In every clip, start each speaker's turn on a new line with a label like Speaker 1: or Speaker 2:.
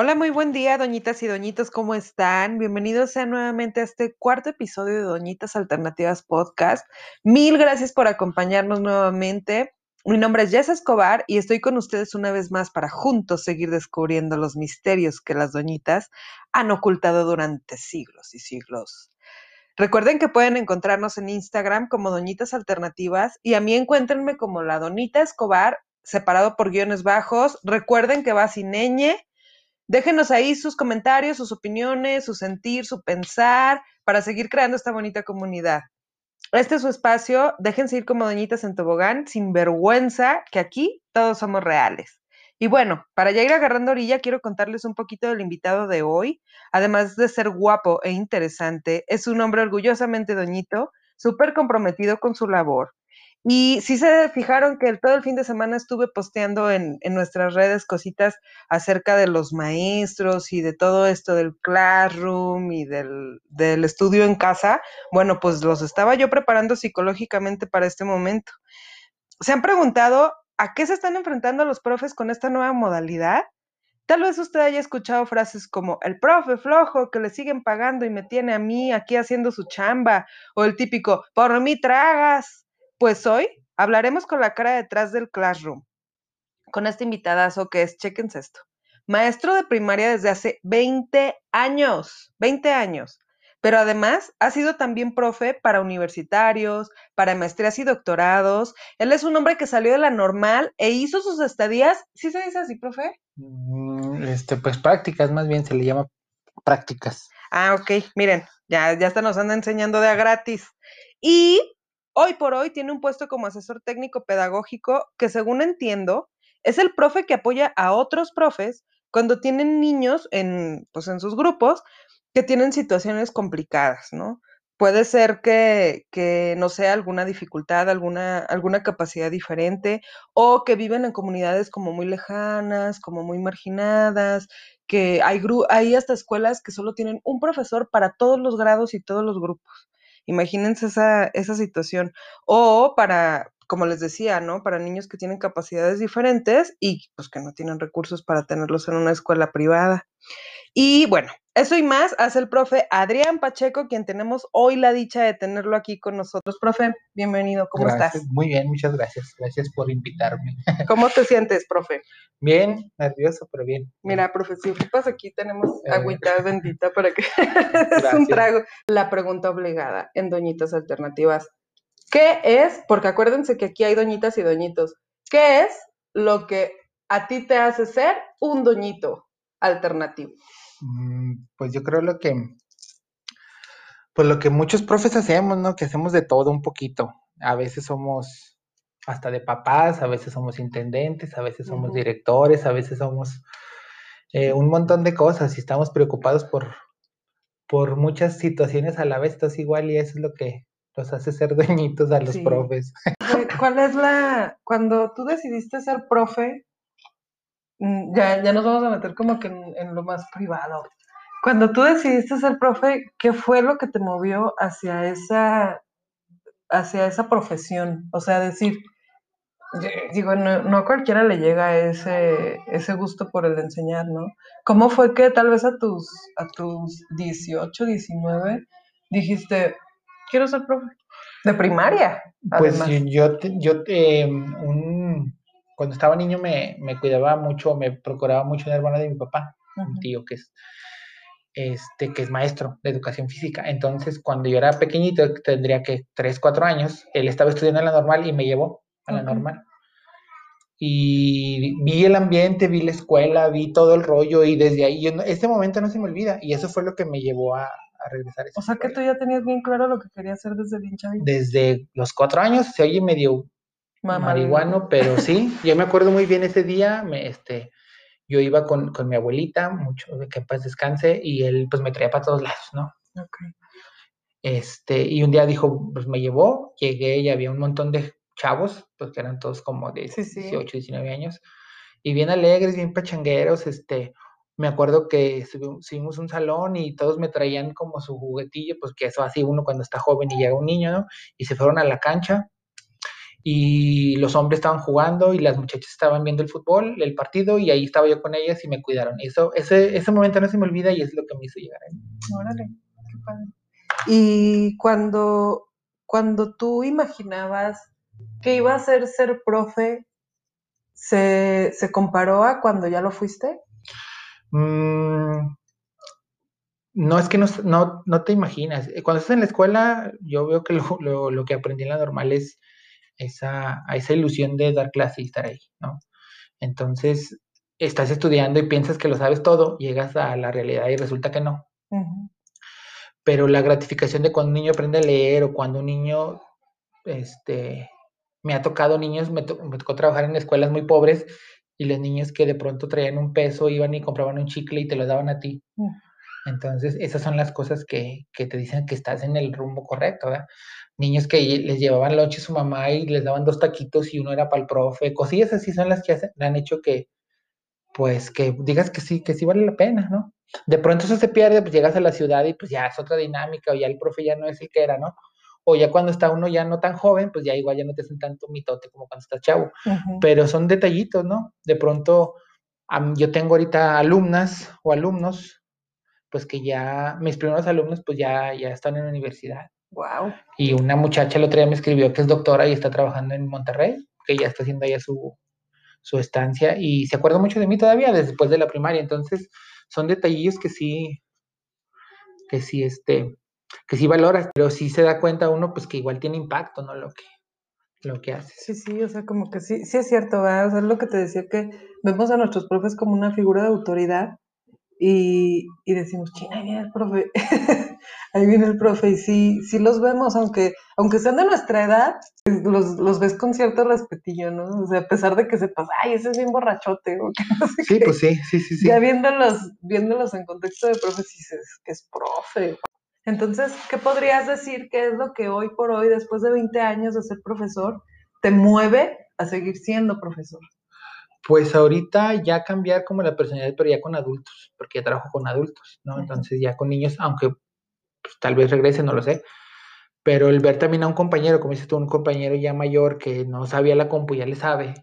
Speaker 1: Hola, muy buen día, doñitas y doñitos, ¿cómo están? Bienvenidos sean nuevamente a este cuarto episodio de Doñitas Alternativas Podcast. Mil gracias por acompañarnos nuevamente. Mi nombre es Jess Escobar y estoy con ustedes una vez más para juntos seguir descubriendo los misterios que las doñitas han ocultado durante siglos y siglos. Recuerden que pueden encontrarnos en Instagram como Doñitas Alternativas y a mí encuéntrenme como la Donita Escobar, separado por guiones bajos. Recuerden que va sin ñ Déjenos ahí sus comentarios, sus opiniones, su sentir, su pensar, para seguir creando esta bonita comunidad. Este es su espacio, déjense ir como doñitas en tobogán, sin vergüenza, que aquí todos somos reales. Y bueno, para ya ir agarrando orilla, quiero contarles un poquito del invitado de hoy. Además de ser guapo e interesante, es un hombre orgullosamente doñito, súper comprometido con su labor. Y sí se fijaron que todo el fin de semana estuve posteando en, nuestras redes cositas acerca de los maestros y de todo esto del classroom y del estudio en casa. Bueno, pues los estaba yo preparando psicológicamente para este momento. ¿Se han preguntado a qué se están enfrentando los profes con esta nueva modalidad? Tal vez usted haya escuchado frases como el profe flojo que le siguen pagando y me tiene a mí aquí haciendo su chamba, o el típico por mí tragas. Pues hoy hablaremos con la cara detrás del Classroom, con este invitadazo que es, chequense esto, maestro de primaria desde hace 20 años, 20 años, pero además ha sido también profe para universitarios, para maestrías y doctorados. Él es un hombre que salió de la normal e hizo sus estadías, ¿sí se dice así, profe?
Speaker 2: Mm, este, pues prácticas, más bien se le llama prácticas.
Speaker 1: Ah, ok, miren, ya, ya hasta nos anda enseñando de a gratis. Y Hoy por hoy tiene un puesto como asesor técnico pedagógico que, según entiendo, es el profe que apoya a otros profes cuando tienen niños en, pues, en sus grupos que tienen situaciones complicadas, ¿no? Puede ser que, que, no sea alguna dificultad, alguna, alguna capacidad diferente, o que viven en comunidades como muy lejanas, como muy marginadas, que hay, hay hasta escuelas que solo tienen un profesor para todos los grados y todos los grupos. Imagínense esa, esa situación. O para, como les decía, ¿no? Para niños que tienen capacidades diferentes y pues que no tienen recursos para tenerlos en una escuela privada. Y bueno, eso y más hace el profe Adrián Pacheco, quien tenemos hoy la dicha de tenerlo aquí con nosotros. Profe, bienvenido, ¿cómo estás?
Speaker 2: Muy bien, muchas gracias. Gracias por invitarme.
Speaker 1: ¿Cómo te sientes, profe?
Speaker 2: Bien, nervioso, pero bien.
Speaker 1: Mira, profe, si ocupas aquí tenemos eh. agüita bendita para que es un trago. La pregunta obligada en Doñitas Alternativas. ¿Qué es? Porque acuérdense que aquí hay doñitas y doñitos. ¿Qué es lo que a ti te hace ser un doñito alternativo?
Speaker 2: Mm, pues yo creo lo que, pues lo que muchos profes hacemos, ¿no? Que hacemos de todo un poquito. A veces somos hasta de papás, a veces somos intendentes, a veces somos directores, a veces somos eh, un montón de cosas y estamos preocupados por, por muchas situaciones a la vez, entonces igual y eso es lo que los hace ser dueñitos a los profes.
Speaker 1: ¿Cuál es la, cuando tú decidiste ser profe, ya, ya nos vamos a meter como que en, lo más privado. Cuando tú decidiste ser profe, ¿qué fue lo que te movió hacia esa, hacia esa profesión? O sea, decir, digo, no, a cualquiera le llega ese, ese gusto por el enseñar, ¿no? ¿Cómo fue que tal vez a tus, a tus 18, 19 dijiste, quiero ser profe? De primaria.
Speaker 2: Pues yo, yo, un, cuando estaba niño me, cuidaba mucho, me procuraba mucho una hermana de mi papá, un tío que es, este, que es maestro de educación física. Entonces, cuando yo era pequeñito, tendría que 3, 4 años, él estaba estudiando en la normal y me llevó a la normal. Y vi el ambiente, vi la escuela, vi todo el rollo y desde ahí, yo, este momento no se me olvida y eso fue lo que me llevó a, regresar.
Speaker 1: o sea que tú ya tenías bien claro lo que querías hacer desde bien chavito.
Speaker 2: Desde los cuatro años, se oye medio marihuano, pero sí, yo me acuerdo muy bien ese día, me, este, yo iba con, mi abuelita, mucho de que en paz descanse, y él pues me traía para todos lados, ¿no? Este, y un día dijo, pues me llevó, llegué y había un montón de chavos, pues que eran todos como de 18, 19 años, y bien alegres, bien pachangueros, este, me acuerdo que subimos un salón y todos me traían como su juguetillo, pues que eso así uno cuando está joven y llega un niño, ¿no? Y se fueron a la cancha y los hombres estaban jugando y las muchachas estaban viendo el fútbol, el partido, y ahí estaba yo con ellas y me cuidaron. Eso, ese, ese momento no se me olvida y es lo que me hizo llegar ahí.
Speaker 1: Órale, qué padre. Y cuando, cuando tú imaginabas que iba a ser ser profe, ¿se, se comparó a cuando ya lo fuiste?
Speaker 2: Mm, no es que no, no, no, te imaginas. Cuando estás en la escuela, yo veo que lo, lo, lo que aprendí en la normal es esa, a esa ilusión de dar clase y estar ahí, ¿no? Entonces, estás estudiando y piensas que lo sabes todo, llegas a la realidad y resulta que no. Pero la gratificación de cuando un niño aprende a leer o cuando un niño, este, me ha tocado niños, me, tocó trabajar en escuelas muy pobres y los niños que de pronto traían un peso iban y compraban un chicle y te lo daban a ti. Entonces, esas son las cosas que, que, te dicen que estás en el rumbo correcto, ¿verdad? Niños que les llevaban lonche a su mamá y les daban dos taquitos y uno era para el profe, cosillas así son las que hacen, han hecho que, pues, que digas que sí, que sí vale la pena, ¿no? De pronto eso se pierde, pues llegas a la ciudad y pues ya es otra dinámica, o ya el profe ya no es el que era, ¿no? O ya cuando está uno ya no tan joven, pues ya igual ya no te hacen tanto mitote como cuando estás chavo. Pero son detallitos, ¿no? De pronto, yo tengo ahorita alumnas o alumnos, pues que ya, mis primeros alumnos, pues ya, ya están en la universidad
Speaker 1: Wow.
Speaker 2: Y una muchacha el otro día me escribió que es doctora y está trabajando en Monterrey, que ya está haciendo allá su, su estancia y se acuerda mucho de mí todavía después de la primaria. Entonces, son detallitos que sí, que sí, este, que sí valoras, pero sí se da cuenta uno, pues que igual tiene impacto, ¿no? Lo que, lo que hace.
Speaker 1: Sí, sí, o sea, como que sí, sí es cierto, ¿verdad? O sea, es lo que te decía que vemos a nuestros profes como una figura de autoridad y, y decimos, china, viene el profe, ahí viene el profe, y sí, sí los vemos, aunque, aunque sean de nuestra edad, los, los ves con cierto respetillo, ¿no? O sea, a pesar de que sepas, ay, ese es bien borrachote, o que no sé
Speaker 2: Sí, pues sí, sí, sí, sí.
Speaker 1: Ya viéndolos, viéndolos en contexto de profe, dices que es profe. Entonces, ¿qué podrías decir que es lo que hoy por hoy, después de 20 años de ser profesor, te mueve a seguir siendo profesor?
Speaker 2: Pues ahorita ya cambiar como la personalidad, pero ya con adultos, porque ya trabajo con adultos, ¿no? Entonces ya con niños, aunque pues, tal vez regrese, no lo sé. Pero el ver también a un compañero, como dices tú, un compañero ya mayor que no sabía la compu, ya le sabe,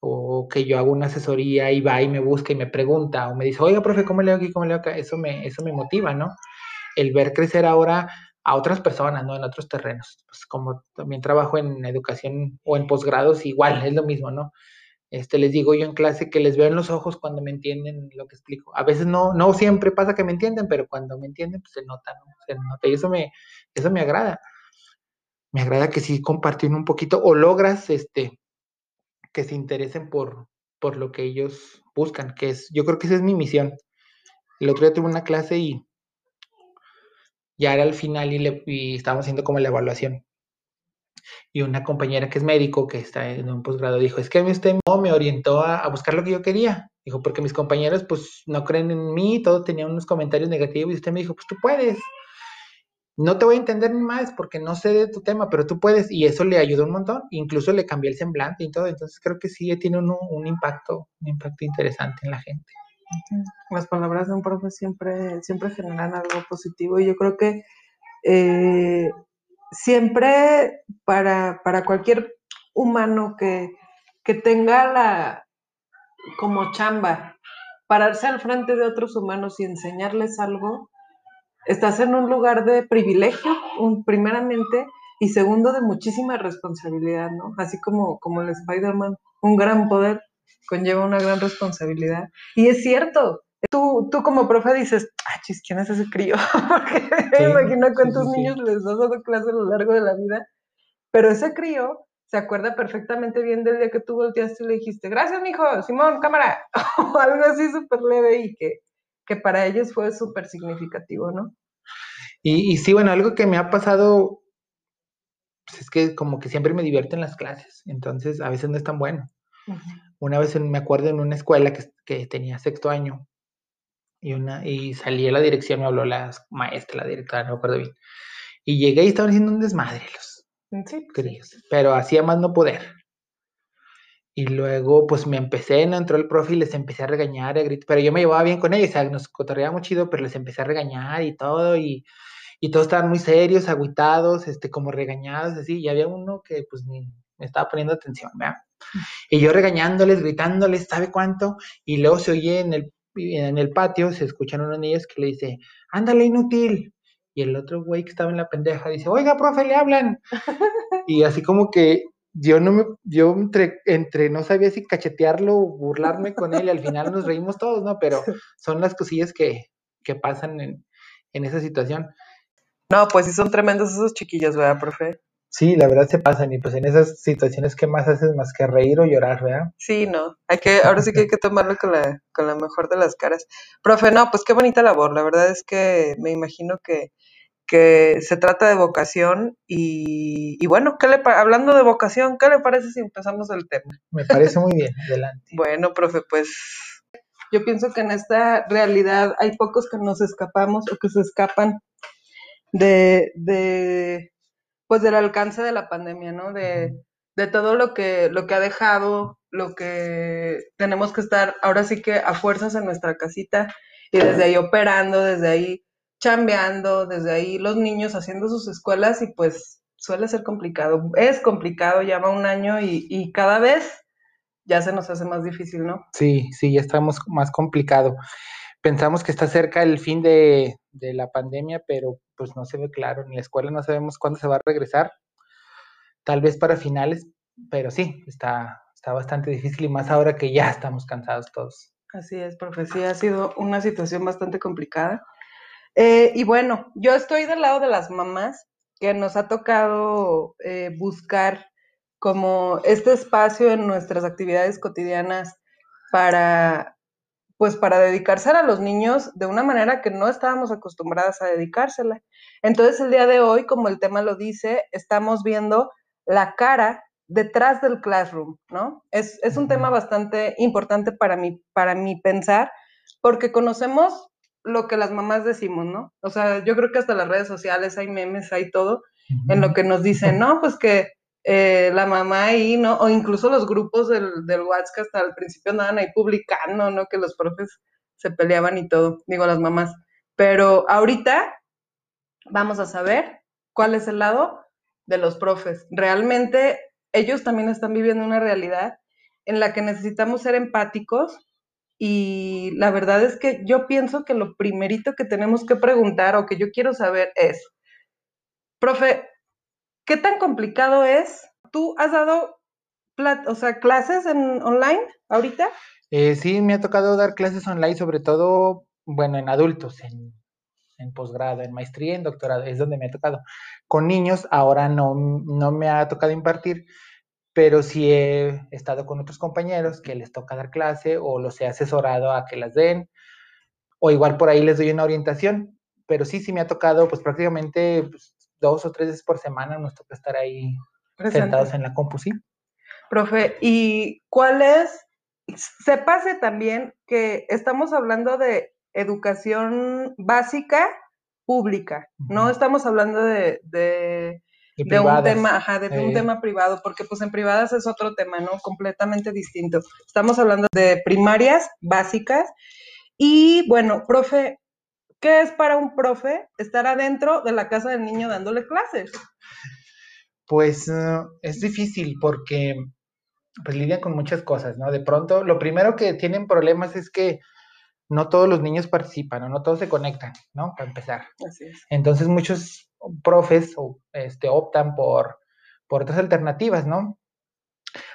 Speaker 2: o que yo hago una asesoría y va y me busca y me pregunta, o me dice, oiga, profe, ¿cómo leo aquí? ¿Cómo leo acá? Eso me, eso me motiva, ¿no? El ver crecer ahora a otras personas, ¿no? En otros terrenos. Pues como también trabajo en educación o en posgrados, igual, es lo mismo, ¿no? Este, les digo yo en clase que les veo en los ojos cuando me entienden lo que explico. A veces no, no siempre pasa que me entienden, pero cuando me entienden, pues se nota, ¿no? Se nota. Y eso me, eso me agrada. Me agrada que sí compartir un poquito o logras este, que se interesen por, por lo que ellos buscan, que es, yo creo que esa es mi misión. El otro día tuve una clase y ya era el final y, le, y estábamos haciendo como la evaluación y una compañera que es médico, que está en un posgrado, dijo, es que usted me orientó a, buscar lo que yo quería. Dijo, porque mis compañeros pues no creen en mí, todo tenía unos comentarios negativos y usted me dijo, pues tú puedes. No te voy a entender ni más porque no sé de tu tema, pero tú puedes. Y eso le ayudó un montón. Incluso le cambié el semblante y todo. Entonces creo que sí tiene un, un impacto, un impacto interesante en la gente.
Speaker 1: Las palabras de un profe siempre, siempre generan algo positivo y yo creo que eh, siempre para, para cualquier humano que, que tenga la como chamba, pararse al frente de otros humanos y enseñarles algo, estás en un lugar de privilegio, un, primeramente, y segundo, de muchísima responsabilidad, ¿no? Así como, como el Spider-Man, un gran poder conlleva una gran responsabilidad. Y es cierto, Tú, tú como profe dices, ah, chis, ¿quién es ese crío? Porque me imagino cuántos niños les has dado clase a lo largo de la vida. Pero ese crío se acuerda perfectamente bien del día que tú volteaste y le dijiste, gracias, mijo, Simón, cámara, o algo así súper leve y que, que para ellos fue súper significativo, ¿no?
Speaker 2: Y, y, sí, bueno, algo que me ha pasado pues es que como que siempre me divierten las clases, entonces a veces no es tan bueno. Una vez me acuerdo en una escuela que, que tenía sexto año, y, una, y salí a la dirección, me habló la maestra, la directora, no me acuerdo bien. Y llegué y estaban haciendo un desmadre los sí, críos, pero hacía más no poder. Y luego, pues me empecé, no entró el profe y les empecé a regañar, a gritar, pero yo me llevaba bien con ellos, o sea, nos cotorreaba muy chido, pero les empecé a regañar y todo, y, y todos estaban muy serios, aguitados, este, como regañados, así, y había uno que, pues, ni, me estaba poniendo atención, ¿verdad? Y yo regañándoles, gritándoles, ¿sabe cuánto? Y luego se oye en el, en el patio, se escuchan unos niños que le dice, ándale, inútil. Y el otro güey que estaba en la pendeja dice, oiga, profe, le hablan. y así como que yo no me, yo entre, entre no sabía si cachetearlo o burlarme con él y al final nos reímos todos, ¿no? Pero son las cosillas que, que pasan en, en esa situación.
Speaker 1: No, pues sí son tremendos esos chiquillos, ¿verdad, profe?
Speaker 2: Sí, la verdad se pasan y pues en esas situaciones, ¿qué más haces más que reír o llorar, verdad?
Speaker 1: Sí, no, hay que, ahora sí que hay que tomarlo con la, con la mejor de las caras. Profe, no, pues qué bonita labor, la verdad es que me imagino que, que se trata de vocación y, y bueno, ¿qué le hablando de vocación, ¿qué le parece si empezamos el tema?
Speaker 2: Me parece muy bien, adelante.
Speaker 1: Bueno, profe, pues yo pienso que en esta realidad hay pocos que nos escapamos o que se escapan de, de pues del alcance de la pandemia, ¿no? De, de todo lo que, lo que ha dejado, lo que tenemos que estar ahora sí que a fuerzas en nuestra casita y desde ahí operando, desde ahí chambeando, desde ahí los niños haciendo sus escuelas y pues suele ser complicado. Es complicado, ya va un año y, y cada vez ya se nos hace más difícil, ¿no?
Speaker 2: Sí, sí, ya estamos más complicado. Pensamos que está cerca el fin de, de la pandemia, pero pues no se ve claro. En la escuela no sabemos cuándo se va a regresar. Tal vez para finales, pero sí, está, está bastante difícil y más ahora que ya estamos cansados todos.
Speaker 1: Así es, profe, sí, ha sido una situación bastante complicada. Eh, y bueno, yo estoy del lado de las mamás que nos ha tocado eh, buscar como este espacio en nuestras actividades cotidianas para pues para dedicársela a los niños de una manera que no estábamos acostumbradas a dedicársela. Entonces el día de hoy, como el tema lo dice, estamos viendo la cara detrás del classroom, ¿no? Es, es un tema bastante importante para mí, para mí pensar, porque conocemos lo que las mamás decimos, ¿no? O sea, yo creo que hasta las redes sociales hay memes, hay todo, en lo que nos dicen, no, pues que eh, la mamá ahí, ¿no? O incluso los grupos del, del WhatsApp hasta al principio andaban ahí publicando, ¿no? Que los profes se peleaban y todo, digo las mamás. Pero ahorita vamos a saber cuál es el lado de los profes. Realmente ellos también están viviendo una realidad en la que necesitamos ser empáticos y la verdad es que yo pienso que lo primerito que tenemos que preguntar o que yo quiero saber es, profe, ¿Qué tan complicado es? ¿Tú has dado o sea, clases en online ahorita?
Speaker 2: Eh, sí, me ha tocado dar clases online, sobre todo, bueno, en adultos, en, en posgrado, en maestría, en doctorado, es donde me ha tocado. Con niños ahora no, no me ha tocado impartir, pero sí he estado con otros compañeros que les toca dar clase o los he asesorado a que las den, o igual por ahí les doy una orientación, pero sí, sí me ha tocado, pues prácticamente pues, dos o tres veces por semana nos toca estar ahí sentados en la compu, sí.
Speaker 1: Profe, ¿y cuál es? Se pase también que estamos hablando de educación básica pública, no estamos hablando de, de, de, un tema, ajá, de un tema privado, porque pues en privadas es otro tema, ¿no? Completamente distinto. Estamos hablando de primarias básicas y bueno, profe, ¿Qué es para un profe estar adentro de la casa del niño dándole clases?
Speaker 2: Pues uh, es difícil porque pues lidian con muchas cosas, ¿no? De pronto, lo primero que tienen problemas es que no todos los niños participan, ¿no? no todos se conectan, ¿no? Para empezar.
Speaker 1: Así es.
Speaker 2: Entonces muchos profes este, optan por, por otras alternativas, ¿no?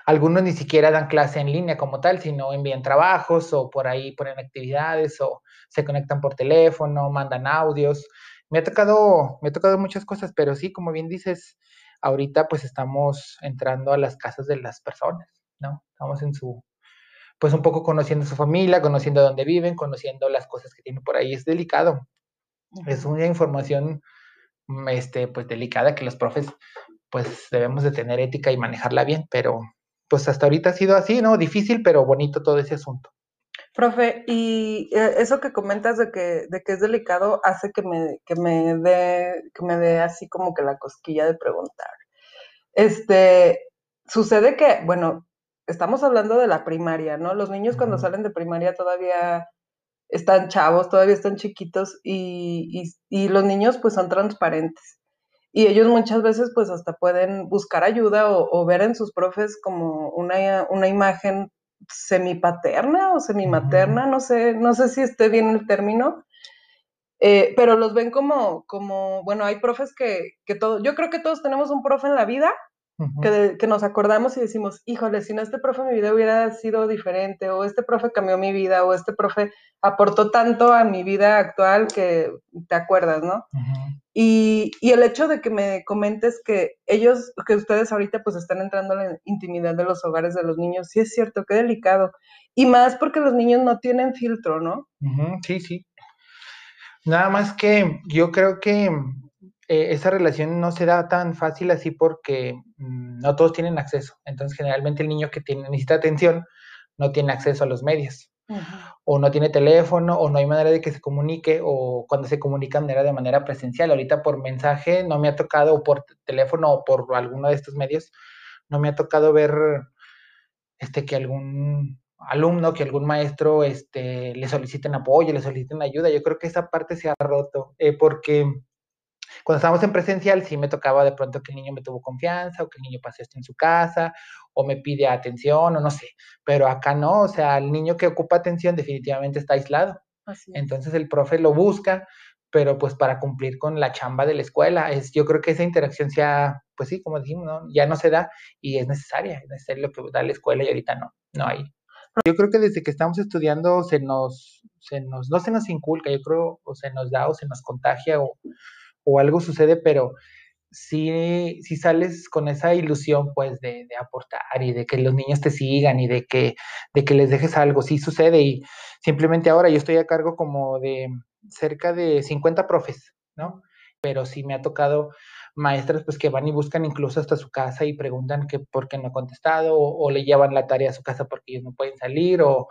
Speaker 2: Algunos ni siquiera dan clase en línea como tal, sino envían trabajos o por ahí ponen actividades o se conectan por teléfono, mandan audios. Me ha tocado, me ha tocado muchas cosas, pero sí, como bien dices, ahorita pues estamos entrando a las casas de las personas, ¿no? Estamos en su, pues un poco conociendo su familia, conociendo dónde viven, conociendo las cosas que tienen por ahí. Es delicado. Es una información, este, pues delicada que los profes pues debemos de tener ética y manejarla bien, pero pues hasta ahorita ha sido así, ¿no? Difícil, pero bonito todo ese asunto.
Speaker 1: Profe, y eh, eso que comentas de que, de que es delicado hace que me, que me dé, que me dé así como que la cosquilla de preguntar. Este, sucede que, bueno, estamos hablando de la primaria, ¿no? Los niños cuando salen de primaria todavía están chavos, todavía están chiquitos y, y, y los niños pues son transparentes. Y ellos muchas veces pues hasta pueden buscar ayuda o, ver en sus profes como una, una imagen semipaterna o semimaterna, no sé, no sé si esté bien el término, eh, pero los ven como, como, bueno, hay profes que, que todo, yo creo que todos tenemos un profe en la vida que, que, nos acordamos y decimos, híjole, si no este profe mi vida hubiera sido diferente, o este profe cambió mi vida, o este profe aportó tanto a mi vida actual que te acuerdas, ¿no? y, y, el hecho de que me comentes que ellos, que ustedes ahorita pues están entrando en la intimidad de los hogares de los niños, sí es cierto, qué delicado. Y más porque los niños no tienen filtro, ¿no?
Speaker 2: Sí, sí. Nada más que yo creo que eh, esa relación no se da tan fácil así porque mm, no todos tienen acceso. Entonces, generalmente el niño que tiene, necesita atención no tiene acceso a los medios. O no tiene teléfono, o no hay manera de que se comunique, o cuando se comunican era de manera presencial. Ahorita por mensaje no me ha tocado, o por teléfono, o por alguno de estos medios, no me ha tocado ver este, que algún alumno, que algún maestro este, le soliciten apoyo, le soliciten ayuda. Yo creo que esa parte se ha roto, eh, porque cuando estábamos en presencial sí me tocaba de pronto que el niño me tuvo confianza, o que el niño pasó esto en su casa, o me pide atención, o no sé, pero acá no, o sea, el niño que ocupa atención definitivamente está aislado. Entonces el profe lo busca, pero pues para cumplir con la chamba de la escuela, es, yo creo que esa interacción sea, pues sí, como dijimos, ¿no? ya no se da y es necesaria, es necesario lo que da la escuela y ahorita no, no hay. Yo creo que desde que estamos estudiando se nos, se nos, no se nos inculca, yo creo, o se nos da o se nos contagia o, o algo sucede, pero sí, sí sales con esa ilusión, pues, de, de, aportar y de que los niños te sigan y de que, de que les dejes algo, sí sucede y simplemente ahora yo estoy a cargo como de cerca de 50 profes, ¿no? Pero sí me ha tocado maestras pues que van y buscan incluso hasta su casa y preguntan que por qué no ha contestado o, le llevan la tarea a su casa porque ellos no pueden salir o,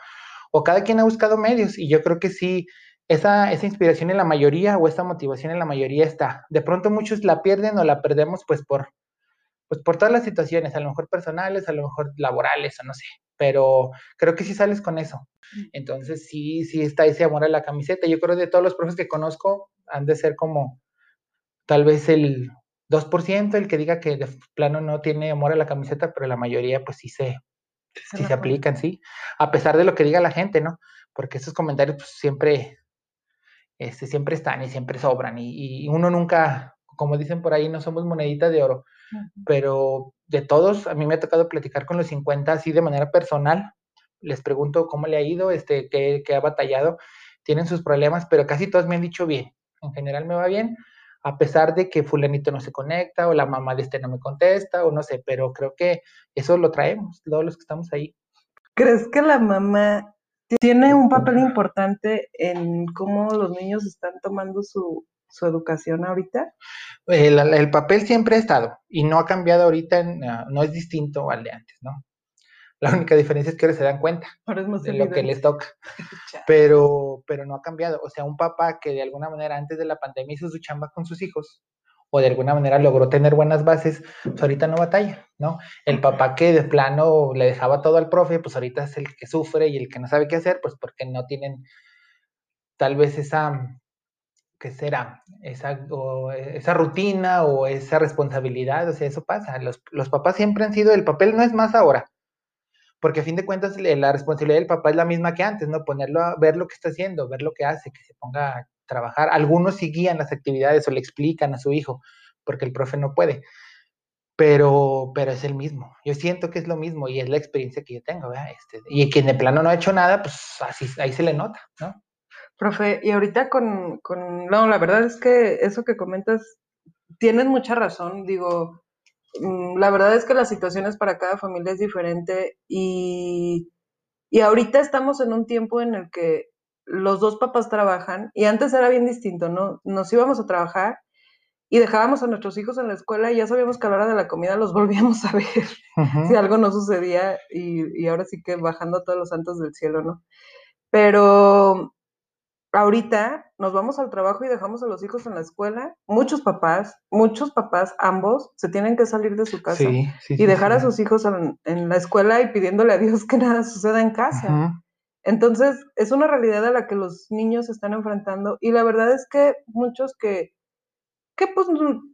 Speaker 2: o, cada quien ha buscado medios y yo creo que sí, esa, esa inspiración en la mayoría o esa motivación en la mayoría está. De pronto muchos la pierden o la perdemos pues por, pues por todas las situaciones, a lo mejor personales, a lo mejor laborales o no sé, pero creo que sí sales con eso. Entonces sí, sí está ese amor a la camiseta. Yo creo que de todos los profes que conozco han de ser como tal vez el 2% el que diga que de plano no tiene amor a la camiseta, pero la mayoría pues sí se, sí se aplican, sí, a pesar de lo que diga la gente, ¿no? Porque esos comentarios pues, siempre, este, siempre están y siempre sobran y, y, uno nunca, como dicen por ahí, no somos monedita de oro, pero de todos, a mí me ha tocado platicar con los 50 así de manera personal, les pregunto cómo le ha ido, este, qué, qué ha batallado, tienen sus problemas, pero casi todos me han dicho bien, en general me va bien, a pesar de que fulanito no se conecta o la mamá de este no me contesta o no sé, pero creo que eso lo traemos, todos los que estamos ahí.
Speaker 1: ¿Crees que la mamá tiene un papel importante en cómo los niños están tomando su, su educación ahorita?
Speaker 2: El, el, papel siempre ha estado y no ha cambiado ahorita, no es distinto al de antes, ¿no? La única diferencia es que ahora se dan cuenta de lo que les toca. pero, pero no ha cambiado. O sea, un papá que de alguna manera antes de la pandemia hizo su chamba con sus hijos, o de alguna manera logró tener buenas bases, pues ahorita no batalla, ¿no? El papá que de plano le dejaba todo al profe, pues ahorita es el que sufre y el que no sabe qué hacer, pues porque no tienen tal vez esa, ¿qué será? Esa, esa rutina o esa responsabilidad, o sea, eso pasa. Los, los papás siempre han sido, el papel no es más ahora, porque a fin de cuentas la responsabilidad del papá es la misma que antes, ¿no? Ponerlo a ver lo que está haciendo, ver lo que hace, que se ponga trabajar. Algunos sí guían las actividades o le explican a su hijo, porque el profe no puede, pero, pero es el mismo. Yo siento que es lo mismo y es la experiencia que yo tengo. Este, y quien de plano no ha hecho nada, pues ahí se le nota, ¿no?
Speaker 1: Profe, y ahorita con, con, no, la verdad es que eso que comentas, tienes mucha razón, digo, Mm, la verdad es que las situaciones para cada familia es diferente y, y ahorita estamos en un tiempo en el que los dos papás trabajan y antes era bien distinto, ¿no? Nos íbamos a trabajar y dejábamos a nuestros hijos en la escuela y ya sabíamos que a la hora de la comida los volvíamos a ver si algo no sucedía y, y ahora sí que bajando a todos los santos del cielo, ¿no? Pero ahorita nos vamos al trabajo y dejamos a los hijos en la escuela. Muchos papás, muchos papás, ambos, se tienen que salir de su casa y dejar a sus hijos en, la escuela y pidiéndole a Dios que nada suceda en casa. Entonces, es una realidad a la que los niños se están enfrentando y la verdad es que muchos que, que pues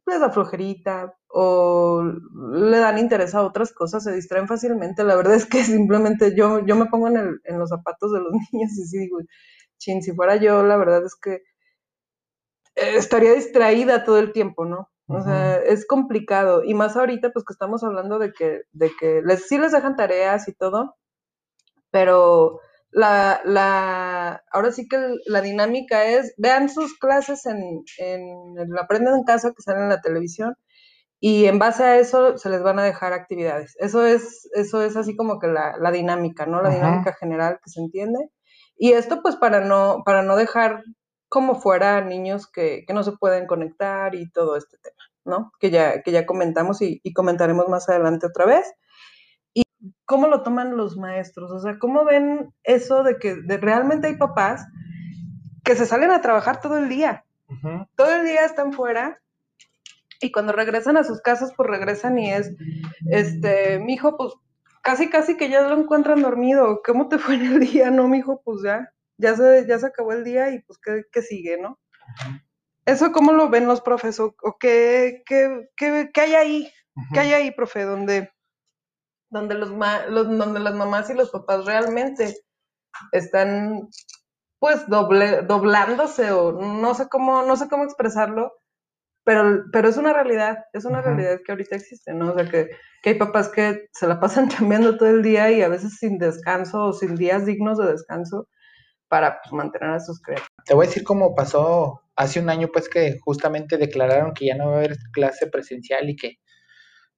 Speaker 1: les da flojerita o le dan interés a otras cosas, se distraen fácilmente. La verdad es que simplemente yo, yo me pongo en, el, en los zapatos de los niños y sí digo, chin, si fuera yo, la verdad es que eh, estaría distraída todo el tiempo, ¿no? O sea, es complicado. Y más ahorita, pues que estamos hablando de que, de que les, sí les dejan tareas y todo, pero la, la, ahora sí que la dinámica es, vean sus clases en, en el Aprenden en Casa que salen en la televisión y en base a eso se les van a dejar actividades. Eso es, eso es así como que la, la dinámica, ¿no? La dinámica general que se entiende. Y esto pues para no, para no dejar como fuera niños que, que no se pueden conectar y todo este tema, ¿no? Que ya, que ya comentamos y, y comentaremos más adelante otra vez cómo lo toman los maestros, o sea, cómo ven eso de que realmente hay papás que se salen a trabajar todo el día, todo el día están fuera y cuando regresan a sus casas, pues regresan y es, este, mi hijo, pues casi, casi que ya lo encuentran dormido, ¿cómo te fue en el día? No, mi hijo, pues ya, ya se, ya se acabó el día y pues qué, sigue, ¿no? ¿Eso cómo lo ven los profes? ¿O, qué, qué, qué, hay ahí? ¿Qué hay ahí, profe? Donde donde, los, donde las mamás y los papás realmente están pues doble, doblándose o no sé cómo, no sé cómo expresarlo, pero, pero es una realidad, es una realidad que ahorita existe, ¿no? O sea, que, que, hay papás que se la pasan cambiando todo el día y a veces sin descanso o sin días dignos de descanso para pues, mantener a sus criaturas.
Speaker 2: Te voy a decir cómo pasó hace un año, pues que justamente declararon que ya no va a haber clase presencial y que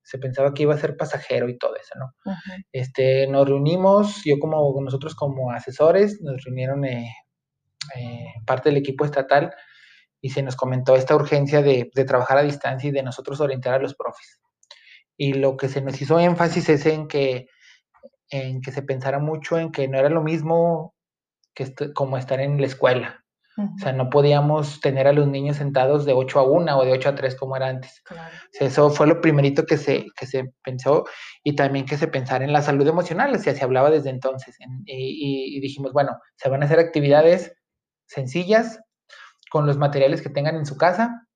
Speaker 2: se pensaba que iba a ser pasajero y todo eso, ¿no? este, nos reunimos, yo como nosotros como asesores, nos reunieron eh, eh, parte del equipo estatal y se nos comentó esta urgencia de, de, trabajar a distancia y de nosotros orientar a los profes. Y lo que se nos hizo énfasis es en que, en que se pensara mucho en que no era lo mismo que como estar en la escuela. O sea, no podíamos tener a los niños sentados de 8 a 1 o de 8 a 3 como era antes. eso fue lo primerito que se, que se pensó y también que se pensara en la salud emocional, o sea, se hablaba desde entonces. y, dijimos, bueno, se van a hacer actividades sencillas con los materiales que tengan en su casa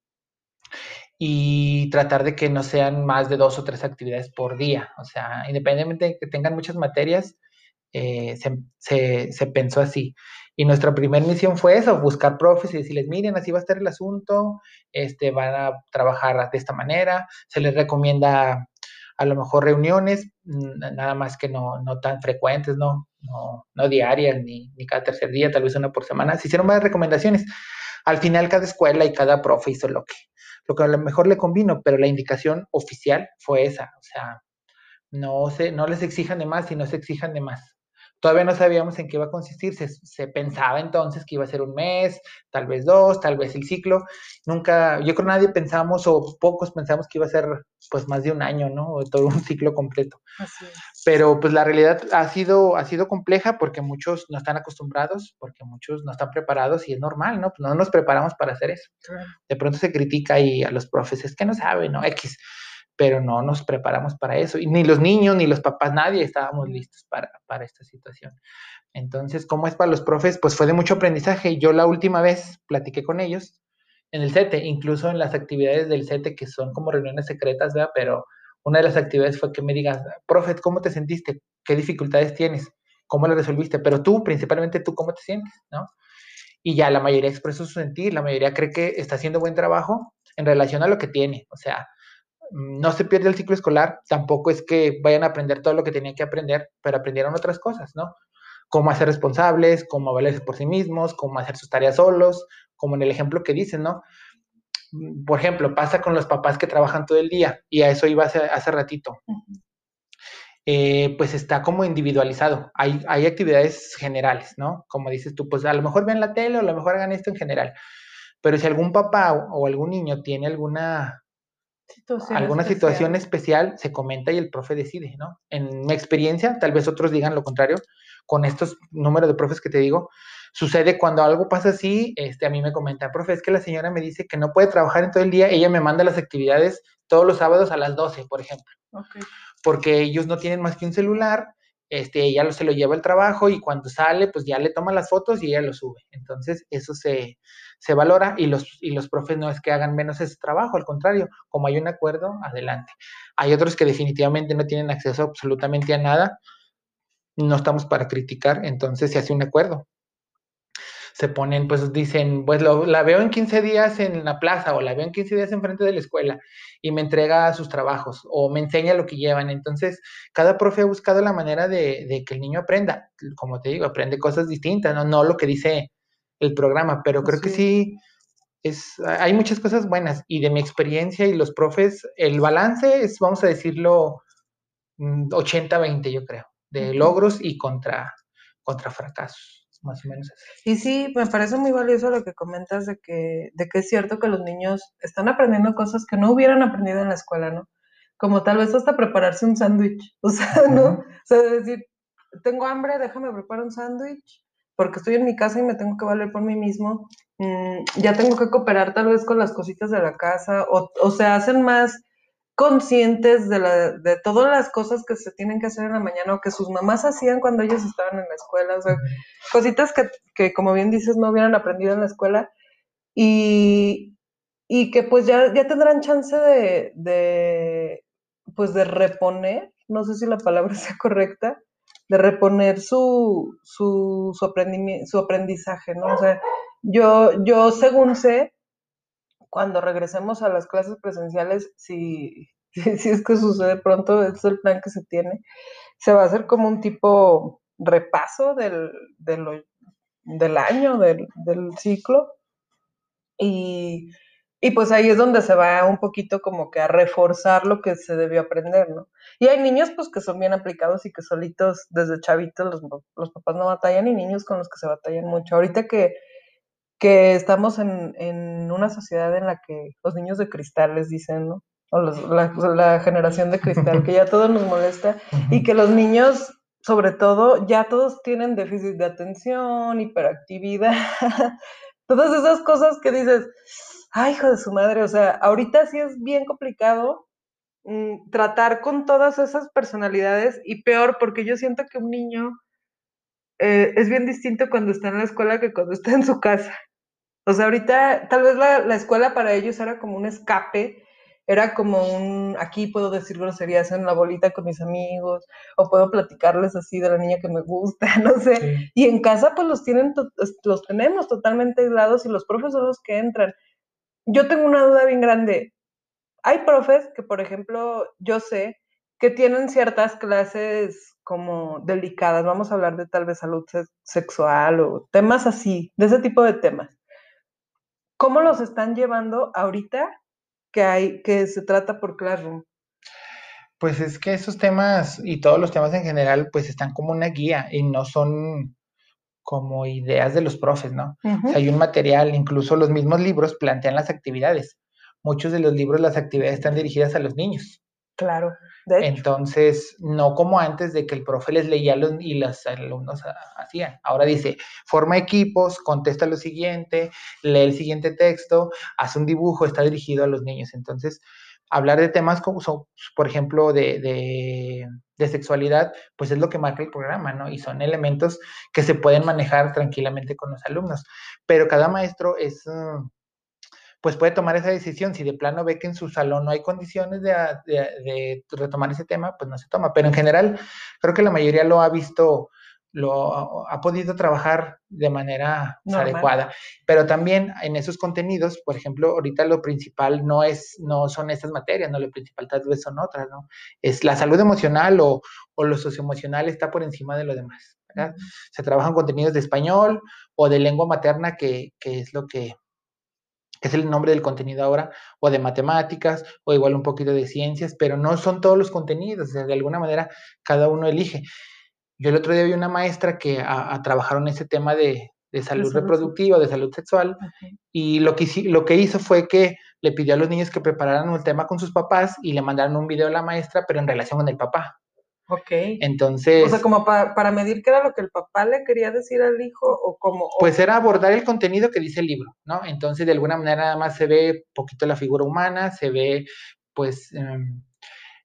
Speaker 2: y tratar de que no sean más de dos o tres actividades por día. O sea, independientemente de que tengan muchas materias, eh, se, se, se pensó así. Y nuestra primera misión fue eso, buscar profes y decirles, miren, así va a estar el asunto, este, van a trabajar de esta manera, se les recomienda a lo mejor reuniones, nada más que no, no tan frecuentes, no, no, no diarias, ni, ni, cada tercer día, tal vez una por semana. Se hicieron varias recomendaciones. Al final, cada escuela y cada profe hizo lo que, lo que a lo mejor le convino, pero la indicación oficial fue esa. O sea, no, se, no les exijan de más y no se exijan de más. Todavía no sabíamos en qué iba a consistir, se, pensaba entonces que iba a ser un mes, tal vez dos, tal vez el ciclo. Nunca, yo creo nadie pensamos o pocos pensamos que iba a ser pues más de un año, ¿no? O todo un ciclo completo. Pero pues la realidad ha sido, ha sido compleja porque muchos no están acostumbrados, porque muchos no están preparados y es normal, ¿no? Pues no nos preparamos para hacer eso. De pronto se critica y a los profes es que no saben, ¿no? X pero no nos preparamos para eso. Y ni los niños, ni los papás, nadie estábamos listos para, para esta situación. Entonces, ¿cómo es para los profes? Pues fue de mucho aprendizaje. Yo la última vez platiqué con ellos en el CETE, incluso en las actividades del CETE, que son como reuniones secretas, ¿verdad? Pero una de las actividades fue que me digas, profe, ¿cómo te sentiste? ¿Qué dificultades tienes? ¿Cómo lo resolviste? Pero tú, principalmente tú, ¿cómo te sientes? ¿No? Y ya la mayoría expresó su sentir, la mayoría cree que está haciendo buen trabajo en relación a lo que tiene. O sea, no se pierde el ciclo escolar, tampoco es que vayan a aprender todo lo que tenían que aprender, pero aprendieron otras cosas, ¿no? Cómo hacer responsables, cómo valerse por sí mismos, cómo hacer sus tareas solos, como en el ejemplo que dicen, ¿no? Por ejemplo, pasa con los papás que trabajan todo el día, y a eso iba hace, hace ratito. Eh, pues está como individualizado. Hay, hay actividades generales, ¿no? Como dices tú, pues a lo mejor ven la tele o a lo mejor hagan esto en general. Pero si algún papá o algún niño tiene alguna alguna situación especial se comenta y el profe decide, ¿no? En mi experiencia, tal vez otros digan lo contrario, con estos números de profes que te digo, sucede cuando algo pasa así, este, a mí me comenta, profe, es que la señora me dice que no puede trabajar en todo el día, ella me manda las actividades todos los sábados a las 12, por ejemplo. Porque ellos no tienen más que un celular este, ella se lo lleva al trabajo y cuando sale, pues ya le toma las fotos y ella lo sube. Entonces, eso se, se valora y los, y los profes no es que hagan menos ese trabajo, al contrario, como hay un acuerdo, adelante. Hay otros que definitivamente no tienen acceso absolutamente a nada, no estamos para criticar, entonces se hace un acuerdo se ponen, pues dicen, pues la veo en 15 días en la plaza o la veo en 15 días enfrente de la escuela y me entrega sus trabajos o me enseña lo que llevan. Entonces, cada profe ha buscado la manera de, que el niño aprenda, como te digo, aprende cosas distintas, no, no lo que dice el programa, pero creo que sí. Es, hay muchas cosas buenas y de mi experiencia y los profes, el balance es, vamos a decirlo, 80-20, mm, yo creo, de logros y contra, contra fracasos más o menos.
Speaker 1: Y sí, me parece muy valioso lo que comentas de que, de que es cierto que los niños están aprendiendo cosas que no hubieran aprendido en la escuela, ¿no? Como tal vez hasta prepararse un sándwich, o sea, ¿no? O sea, decir, tengo hambre, déjame preparar un sándwich, porque estoy en mi casa y me tengo que valer por mí mismo, mm, ya tengo que cooperar tal vez con las cositas de la casa, o, o se hacen más conscientes de, la, de todas las cosas que se tienen que hacer en la mañana o que sus mamás hacían cuando ellos estaban en la escuela, o sea, cositas que, que como bien dices, no hubieran aprendido en la escuela y, y que pues ya, ya tendrán chance de, de, pues de reponer, no sé si la palabra sea correcta, de reponer su, su, su, su aprendizaje, ¿no? O sea, yo, yo según sé, cuando regresemos a las clases presenciales, si, si, es que sucede pronto, es el plan que se tiene, se va a hacer como un tipo repaso del, del año, del, ciclo. Y, y, pues ahí es donde se va un poquito como que a reforzar lo que se debió aprender, ¿no? Y hay niños pues que son bien aplicados y que solitos desde chavitos los, los papás no batallan y niños con los que se batallan mucho. Ahorita que que estamos en, en, una sociedad en la que los niños de cristal les dicen, ¿no? O los, la, generación de cristal, que ya todo nos molesta y que los niños, sobre todo, ya todos tienen déficit de atención, hiperactividad, todas esas cosas que dices, ay, hijo de su madre, o sea, ahorita sí es bien complicado mm, tratar con todas esas personalidades y peor porque yo siento que un niño eh, es bien distinto cuando está en la escuela que cuando está en su casa. O sea, ahorita tal vez la, la, escuela para ellos era como un escape, era como un, aquí puedo decir groserías en la bolita con mis amigos, o puedo platicarles así de la niña que me gusta, no sé. Y en casa pues los, tienen, los tenemos totalmente aislados y los profes son los que entran. Yo tengo una duda bien grande. Hay profes que, por ejemplo, yo sé que tienen ciertas clases como delicadas, vamos a hablar de tal vez salud sexual o temas así, de ese tipo de temas. ¿Cómo los están llevando ahorita que hay, que se trata por Classroom?
Speaker 2: Pues es que esos temas y todos los temas en general, pues están como una guía y no son como ideas de los profes, ¿no? hay un material, incluso los mismos libros plantean las actividades. Muchos de los libros, las actividades están dirigidas a los niños.
Speaker 1: Claro.
Speaker 2: Entonces, no como antes de que el profe les leía los, y los alumnos hacían. Ahora dice, forma equipos, contesta lo siguiente, lee el siguiente texto, hace un dibujo, está dirigido a los niños. Entonces, hablar de temas como por ejemplo, de, de, de, sexualidad, pues es lo que marca el programa, ¿no? Y son elementos que se pueden manejar tranquilamente con los alumnos. Pero cada maestro es... Uh, pues puede tomar esa decisión. Si de plano ve que en su salón no hay condiciones de, retomar ese tema, pues no se toma. Pero en general, creo que la mayoría lo ha visto, lo ha podido trabajar de manera adecuada. Pero también en esos contenidos, por ejemplo, ahorita lo principal no es, no son estas materias, no lo principal tal vez son otras, ¿no? Es la salud emocional o, o lo socioemocional está por encima de lo demás. Se trabajan contenidos de español o de lengua materna, que, que es lo que que es el nombre del contenido ahora, o de matemáticas, o igual un poquito de ciencias, pero no son todos los contenidos, de alguna manera cada uno elige. Yo el otro día vi una maestra que a, trabajaron ese tema de, salud reproductiva, de salud sexual, y lo que, lo que hizo fue que le pidió a los niños que prepararan un tema con sus papás y le mandaron un video a la maestra, pero en relación con el papá.
Speaker 1: Ok.
Speaker 2: Entonces.
Speaker 1: O sea, como para medir qué era lo que el papá le quería decir al hijo o como.
Speaker 2: Pues era abordar el contenido que dice el libro, ¿no? Entonces, de alguna manera, nada más se ve poquito la figura humana, se ve, pues, em,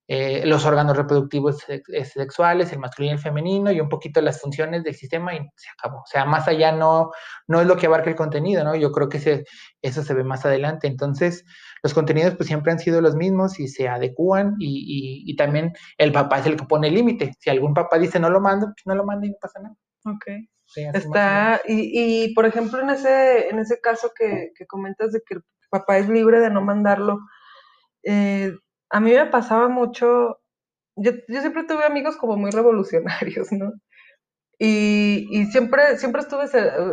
Speaker 2: eh, los órganos reproductivos sexuales, el masculino y el femenino, y un poquito las funciones del sistema y se acabó. O sea, más allá no, no es lo que abarca el contenido, ¿no? Yo creo que eso se ve más adelante. Entonces, los contenidos pues siempre han sido los mismos y se adecúan y, y, también el papá es el que pone el límite. Si algún papá dice no lo mando, pues no lo manda y no pasa nada.
Speaker 1: Ok. Está, y, y, por ejemplo, en ese, en ese caso que, que comentas de que el papá es libre de no mandarlo, eh, a mí me pasaba mucho, yo, siempre tuve amigos como muy revolucionarios, ¿no? Y, siempre, siempre estuve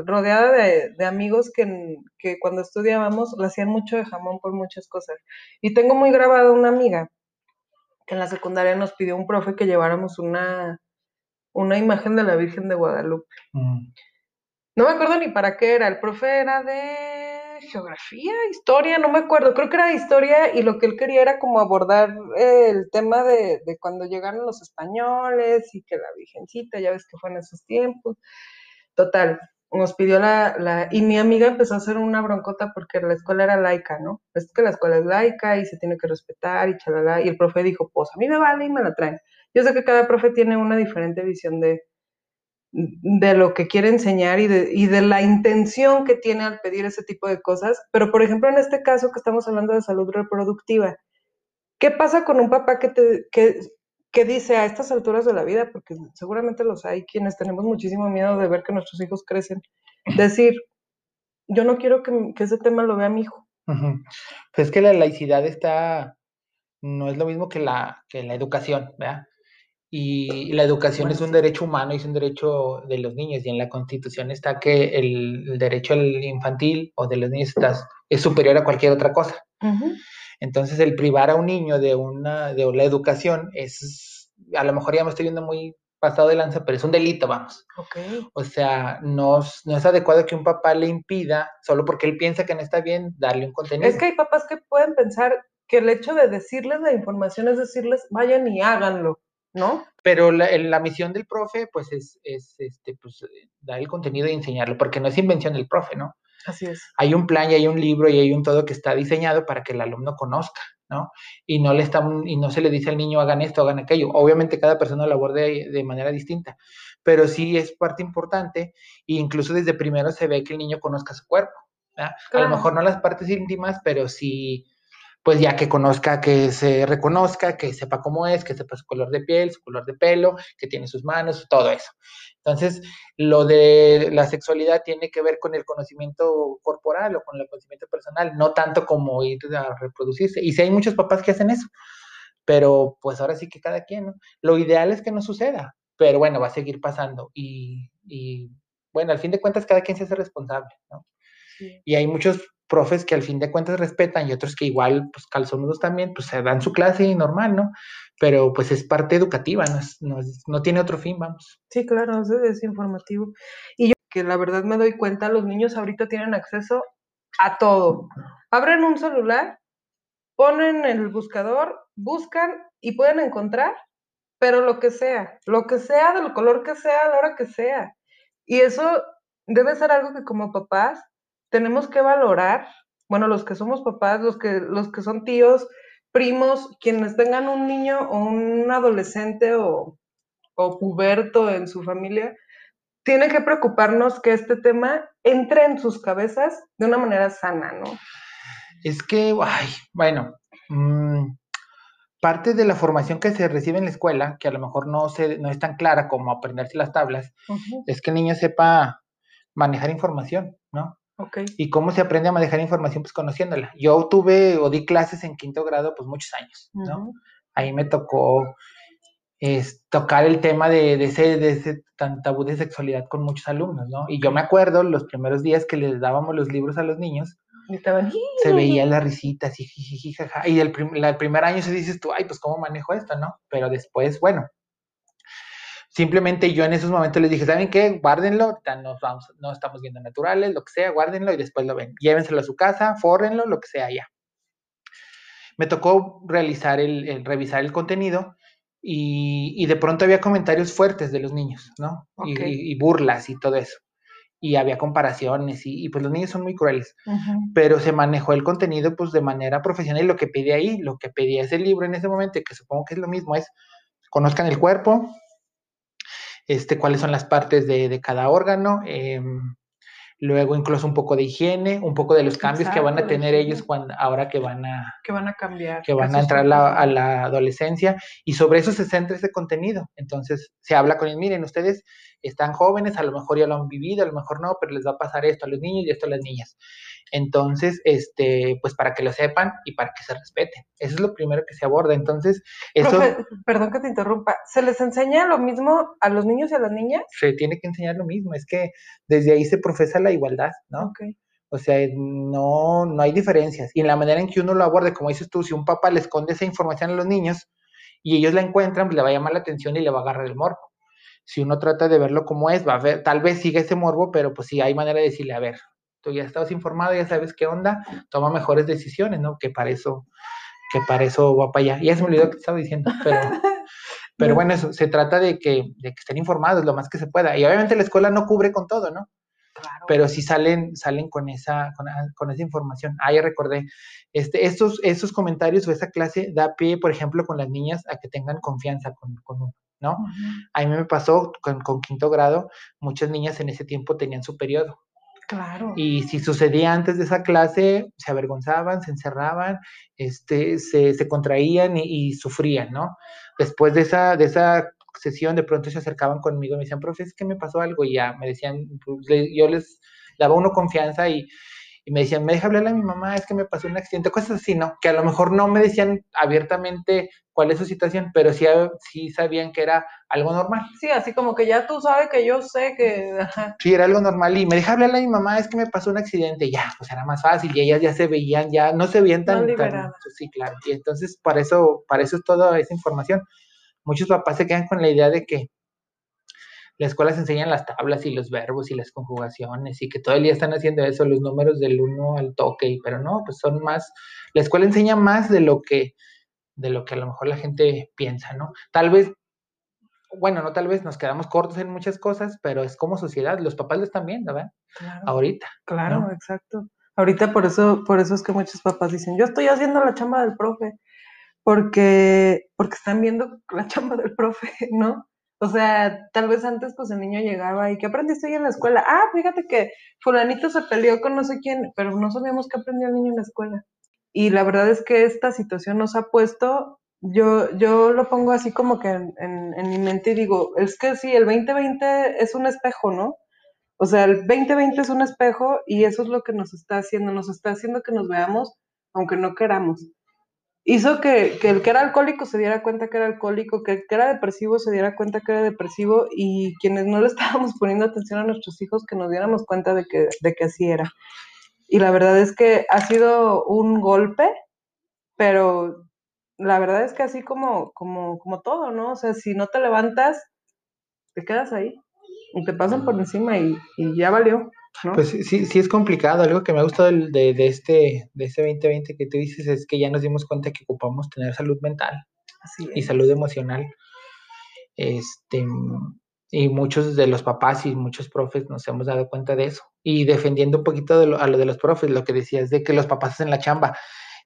Speaker 1: rodeada de, amigos que, que, cuando estudiábamos lo hacían mucho de jamón por muchas cosas. Y tengo muy grabada una amiga que en la secundaria nos pidió un profe que lleváramos una, una imagen de la Virgen de Guadalupe. Mm. No me acuerdo ni para qué era, el profe era de geografía, historia, no me acuerdo, creo que era historia y lo que él quería era como abordar el tema de, cuando llegaron los españoles y que la Virgencita, ya ves que fue en esos tiempos. Total, nos pidió la, la, y mi amiga empezó a hacer una broncota porque la escuela era laica, ¿no? Es que la escuela es laica y se tiene que respetar y chalala, y el profe dijo, pues a mí me vale y me la traen. Yo sé que cada profe tiene una diferente visión de, de lo que quiere enseñar y de, y de la intención que tiene al pedir ese tipo de cosas. Pero, por ejemplo, en este caso que estamos hablando de salud reproductiva, ¿qué pasa con un papá que, te, que, que dice a estas alturas de la vida, porque seguramente los hay quienes tenemos muchísimo miedo de ver que nuestros hijos crecen, decir, yo no quiero que, ese tema lo vea mi hijo?
Speaker 2: Pues es que la laicidad está, no es lo mismo que la, que la educación, ¿verdad? Y la educación es un derecho humano y es un derecho de los niños. Y en la Constitución está que el, derecho al infantil o de los niños es superior a cualquier otra cosa. Entonces, el privar a un niño de, una, de la educación es, a lo mejor ya me estoy viendo muy pasado de lanza, pero es un delito, vamos. O sea, no, no es adecuado que un papá le impida, solo porque él piensa que no está bien, darle un contenido.
Speaker 1: Es que hay papás que pueden pensar que el hecho de decirles la información es decirles, vayan y háganlo. ¿No?
Speaker 2: Pero la, la, misión del profe, pues, es, es este, pues, dar el contenido y enseñarlo, porque no es invención del profe, ¿no?
Speaker 1: Así es.
Speaker 2: Hay un plan y hay un libro y hay un todo que está diseñado para que el alumno conozca, ¿no? Y no, le está, y no se le dice al niño hagan esto, hagan aquello. Obviamente cada persona lo aborda de, manera distinta, pero sí es parte importante e incluso desde primero se ve que el niño conozca su cuerpo. A lo mejor no las partes íntimas, pero sí pues ya que conozca, que se reconozca, que sepa cómo es, que sepa su color de piel, su color de pelo, que tiene sus manos, todo eso. Entonces, lo de la sexualidad tiene que ver con el conocimiento corporal o con el conocimiento personal, no tanto como ir a reproducirse. Y si hay muchos papás que hacen eso, pero pues ahora sí que cada quien, ¿no? Lo ideal es que no suceda, pero bueno, va a seguir pasando. Y, y bueno, al fin de cuentas, cada quien se hace responsable, ¿no? Y hay muchos profes que al fin de cuentas respetan y otros que igual, pues calzonudos también, pues se dan su clase y normal, ¿no? Pero pues es parte educativa, no, no, tiene otro fin, vamos.
Speaker 1: Sí, claro, es, informativo. Y yo que la verdad me doy cuenta, los niños ahorita tienen acceso a todo. Abren un celular, ponen el buscador, buscan y pueden encontrar, pero lo que sea, lo que sea, del color que sea, a la hora que sea. Y eso debe ser algo que como papás tenemos que valorar, bueno, los que somos papás, los que, los que son tíos, primos, quienes tengan un niño o un adolescente o, o puberto en su familia, tiene que preocuparnos que este tema entre en sus cabezas de una manera sana, ¿no?
Speaker 2: Es que, ay, bueno, mm, parte de la formación que se recibe en la escuela, que a lo mejor no, se, no es tan clara como aprenderse las tablas, es que el niño sepa manejar información, ¿no? ¿Y cómo se aprende a manejar información? Pues conociéndola. Yo tuve o di clases en quinto grado, pues muchos años, ¿no? Ahí me tocó es, tocar el tema de, ese, de ese tan tabú de sexualidad con muchos alumnos, ¿no? Y yo me acuerdo los primeros días que les dábamos los libros a los niños, se veía la risita, así, jaja. Y el, el primer año se dices tú, ay, pues cómo manejo esto, ¿no? Pero después, bueno, Simplemente yo en esos momentos les dije, ¿saben qué? Guárdenlo, no, vamos, no estamos viendo naturales, lo que sea, guárdenlo y después lo ven. Llévenselo a su casa, fórrenlo, lo que sea ya. Me tocó realizar el, revisar el contenido y, de pronto había comentarios fuertes de los niños, ¿no? Y, burlas y todo eso. y había comparaciones y, pues los niños son muy crueles, pero se manejó el contenido pues de manera profesional y lo que pedía ahí, lo que pedía ese libro en ese momento, que supongo que es lo mismo, es conozcan el cuerpo, este, cuáles son las partes de, de cada órgano, eh, luego incluso un poco de higiene, un poco de los cambios que van a tener ellos cuando, ahora que van a,
Speaker 1: que van a cambiar,
Speaker 2: que van a entrar a la adolescencia y sobre eso se centra ese contenido. Entonces se habla con ellos, miren, ustedes están jóvenes, a lo mejor ya lo han vivido, a lo mejor no, pero les va a pasar esto a los niños y esto a las niñas. Entonces, este, pues para que lo sepan y para que se respeten. Eso es lo primero que se aborda. Entonces, eso...
Speaker 1: perdón que te interrumpa. ¿Se les enseña lo mismo a los niños y a las niñas?
Speaker 2: Se tiene que enseñar lo mismo. Es que desde ahí se profesa la igualdad, ¿no?
Speaker 1: Okay.
Speaker 2: O sea, no, no hay diferencias. Y en la manera en que uno lo aborde, como dices tú, si un papá le esconde esa información a los niños y ellos la encuentran, pues le va a llamar la atención y le va a agarrar el morbo. Si uno trata de verlo como es, va a ver, tal vez siga ese morbo, pero pues sí hay manera de decirle, a ver, tú ya estabas informado, ya sabes qué onda, toma mejores decisiones, ¿no? Que para eso, que para eso va para allá. Ya se me olvidó que estaba diciendo, pero, pero bueno, eso, se trata de que, de que estén informados lo más que se pueda. Y obviamente la escuela no cubre con todo, ¿no? Claro. Pero sí salen, salen con esa, con, con, esa información. Ah, ya recordé. Este, estos, estos comentarios o esa clase da pie, por ejemplo, con las niñas a que tengan confianza con, con uno, ¿no? Uh -huh. A mí me pasó con, con, quinto grado, muchas niñas en ese tiempo tenían su periodo.
Speaker 1: Claro.
Speaker 2: Y si sucedía antes de esa clase, se avergonzaban, se encerraban, este, se, se contraían y, sufrían, ¿no? Después de esa, de esa sesión, de pronto se acercaban conmigo y me decían, profe, es que me pasó algo, y ya me decían, pues, yo les daba uno confianza y, y me decían, me deja hablarle a mi mamá, es que me pasó un accidente, cosas así, ¿no? Que a lo mejor no me decían abiertamente cuál es su situación, pero sí, sí sabían que era algo normal.
Speaker 1: Sí, así como que ya tú sabes que yo sé que...
Speaker 2: Sí, era algo normal y me deja hablarle a mi mamá, es que me pasó un accidente, y ya, pues era más fácil y ellas ya se veían, ya no se veían tan...
Speaker 1: No
Speaker 2: tan sí, claro, y entonces para eso, para eso es toda esa información. Muchos papás se quedan con la idea de que la escuela se enseñan las tablas y los verbos y las conjugaciones y que todo el día están haciendo eso, los números del uno al toque, pero no, pues son más, la escuela enseña más de lo que, de lo que a lo mejor la gente piensa, ¿no? Tal vez, bueno, no tal vez nos quedamos cortos en muchas cosas, pero es como sociedad, los papás lo están viendo, ¿verdad?
Speaker 1: Claro,
Speaker 2: Ahorita.
Speaker 1: Claro, ¿no? exacto. Ahorita por eso, por eso es que muchos papás dicen, yo estoy haciendo la chamba del profe, porque, porque están viendo la chamba del profe, ¿no? O sea, tal vez antes pues el niño llegaba y ¿qué aprendiste hoy en la escuela? Ah, fíjate que fulanito se peleó con no sé quién, pero no sabíamos qué aprendió el niño en la escuela. Y la verdad es que esta situación nos ha puesto, yo, yo lo pongo así como que en, en, en mi mente y digo, es que sí, el 2020 es un espejo, ¿no? O sea, el 2020 es un espejo y eso es lo que nos está haciendo, nos está haciendo que nos veamos aunque no queramos hizo que, que, el que era alcohólico se diera cuenta que era alcohólico, que el que era depresivo se diera cuenta que era depresivo y quienes no le estábamos poniendo atención a nuestros hijos que nos diéramos cuenta de que, de que así era. Y la verdad es que ha sido un golpe, pero la verdad es que así como, como, como todo, ¿no? O sea, si no te levantas, te quedas ahí y te pasan por encima y, y ya valió. ¿No?
Speaker 2: Pues sí, sí es complicado. Algo que me ha gustado de, este, de este 2020 que tú dices es que ya nos dimos cuenta que ocupamos tener salud mental y salud emocional. Este, y muchos de los papás y muchos profes nos hemos dado cuenta de eso. Y defendiendo un poquito de lo, a lo de los profes, lo que decías de que los papás hacen la chamba.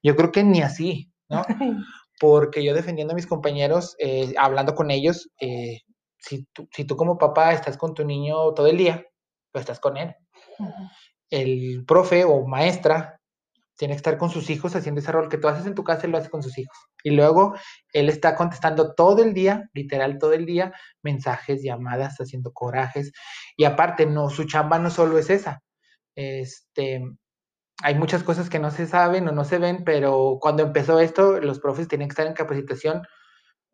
Speaker 2: Yo creo que ni así, ¿no? Porque yo defendiendo a mis compañeros, eh, hablando con ellos, eh, si, tú, si tú como papá estás con tu niño todo el día, pues estás con él el profe o maestra tiene que estar con sus hijos haciendo ese rol que tú haces en tu casa y lo hace con sus hijos. Y luego él está contestando todo el día, literal todo el día, mensajes, llamadas, haciendo corajes. Y aparte, no, su chamba no solo es esa. Este, hay muchas cosas que no se saben o no se ven, pero cuando empezó esto, los profes tenían que estar en capacitación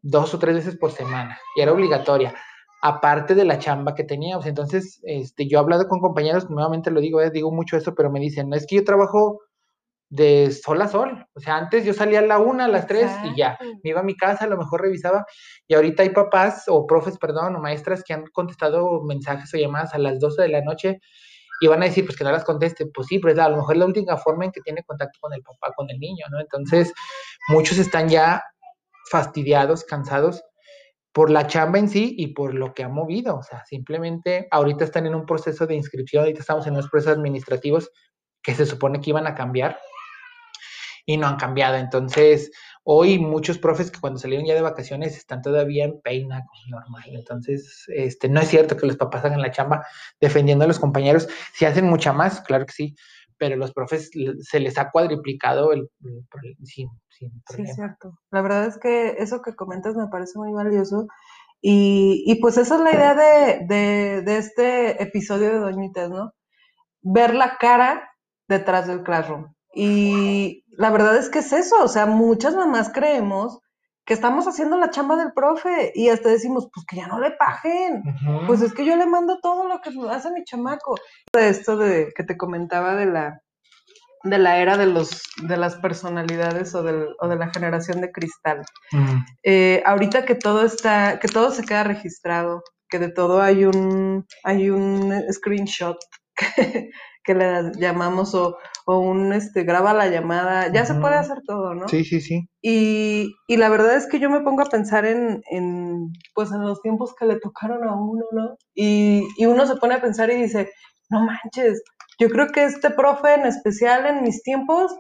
Speaker 2: dos o tres veces por semana y era obligatoria aparte de la chamba que teníamos. Entonces, este, yo he hablado con compañeros, nuevamente lo digo, eh, digo mucho eso, pero me dicen, no es que yo trabajo de sol a sol. O sea, antes yo salía a la una, a las tres y ya. Me iba a mi casa, a lo mejor revisaba. Y ahorita hay papás o profes, perdón, o maestras que han contestado mensajes o llamadas a las 12 de la noche y van a decir, pues que no las conteste. Pues sí, pero es a lo mejor la última forma en que tiene contacto con el papá, con el niño, ¿no? Entonces, muchos están ya fastidiados, cansados por la chamba en sí y por lo que ha movido. O sea, simplemente ahorita están en un proceso de inscripción, ahorita estamos en unos procesos administrativos que se supone que iban a cambiar y no han cambiado. Entonces, hoy muchos profes que cuando salieron ya de vacaciones están todavía en peina normal. Entonces, este, no es cierto que los papás hagan la chamba defendiendo a los compañeros. Si hacen mucha más, claro que sí, pero los profes se les ha cuadriplicado el, el, sin, sin
Speaker 1: Sí, cierto. La verdad es que eso que comentas me parece muy valioso. Y, y pues esa es la idea de, de, de este episodio de Doñitas, ¿no? Ver la cara detrás del classroom. Y la verdad es que es eso, o sea, muchas mamás creemos que estamos haciendo la chamba del profe y hasta decimos, pues que ya no le paguen, pues es que yo le mando todo lo que hace mi chamaco. Esto de que te comentaba de la de la era de los de las personalidades o, del, o de la generación de cristal.
Speaker 2: Mm,
Speaker 1: Eh, ahorita que todo está, que todo se queda registrado, que de todo hay un hay un screenshot que, que le llamamos o, o un este graba la llamada, ya se puede hacer todo, ¿no?
Speaker 2: Sí, sí, sí.
Speaker 1: Y, y la verdad es que yo me pongo a pensar en, en, pues en los tiempos que le tocaron a uno, ¿no? Y, y uno se pone a pensar y dice, no manches, yo creo que este profe en especial en mis tiempos,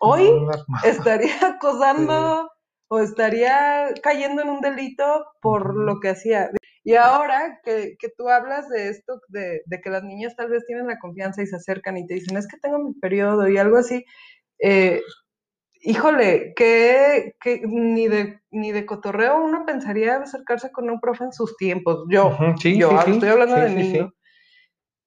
Speaker 1: hoy
Speaker 2: No,
Speaker 1: estaría acosando o estaría cayendo en un delito por lo que hacía. Y ahora que, que tú hablas de esto, de, de que las niñas tal vez tienen la confianza y se acercan y te dicen, es que tengo mi periodo y algo así, eh, híjole, que, que ni, de, ni de cotorreo uno pensaría acercarse con un profe en sus tiempos. Yo,
Speaker 2: sí,
Speaker 1: yo
Speaker 2: sí, sí.
Speaker 1: estoy hablando de niño.
Speaker 2: sí.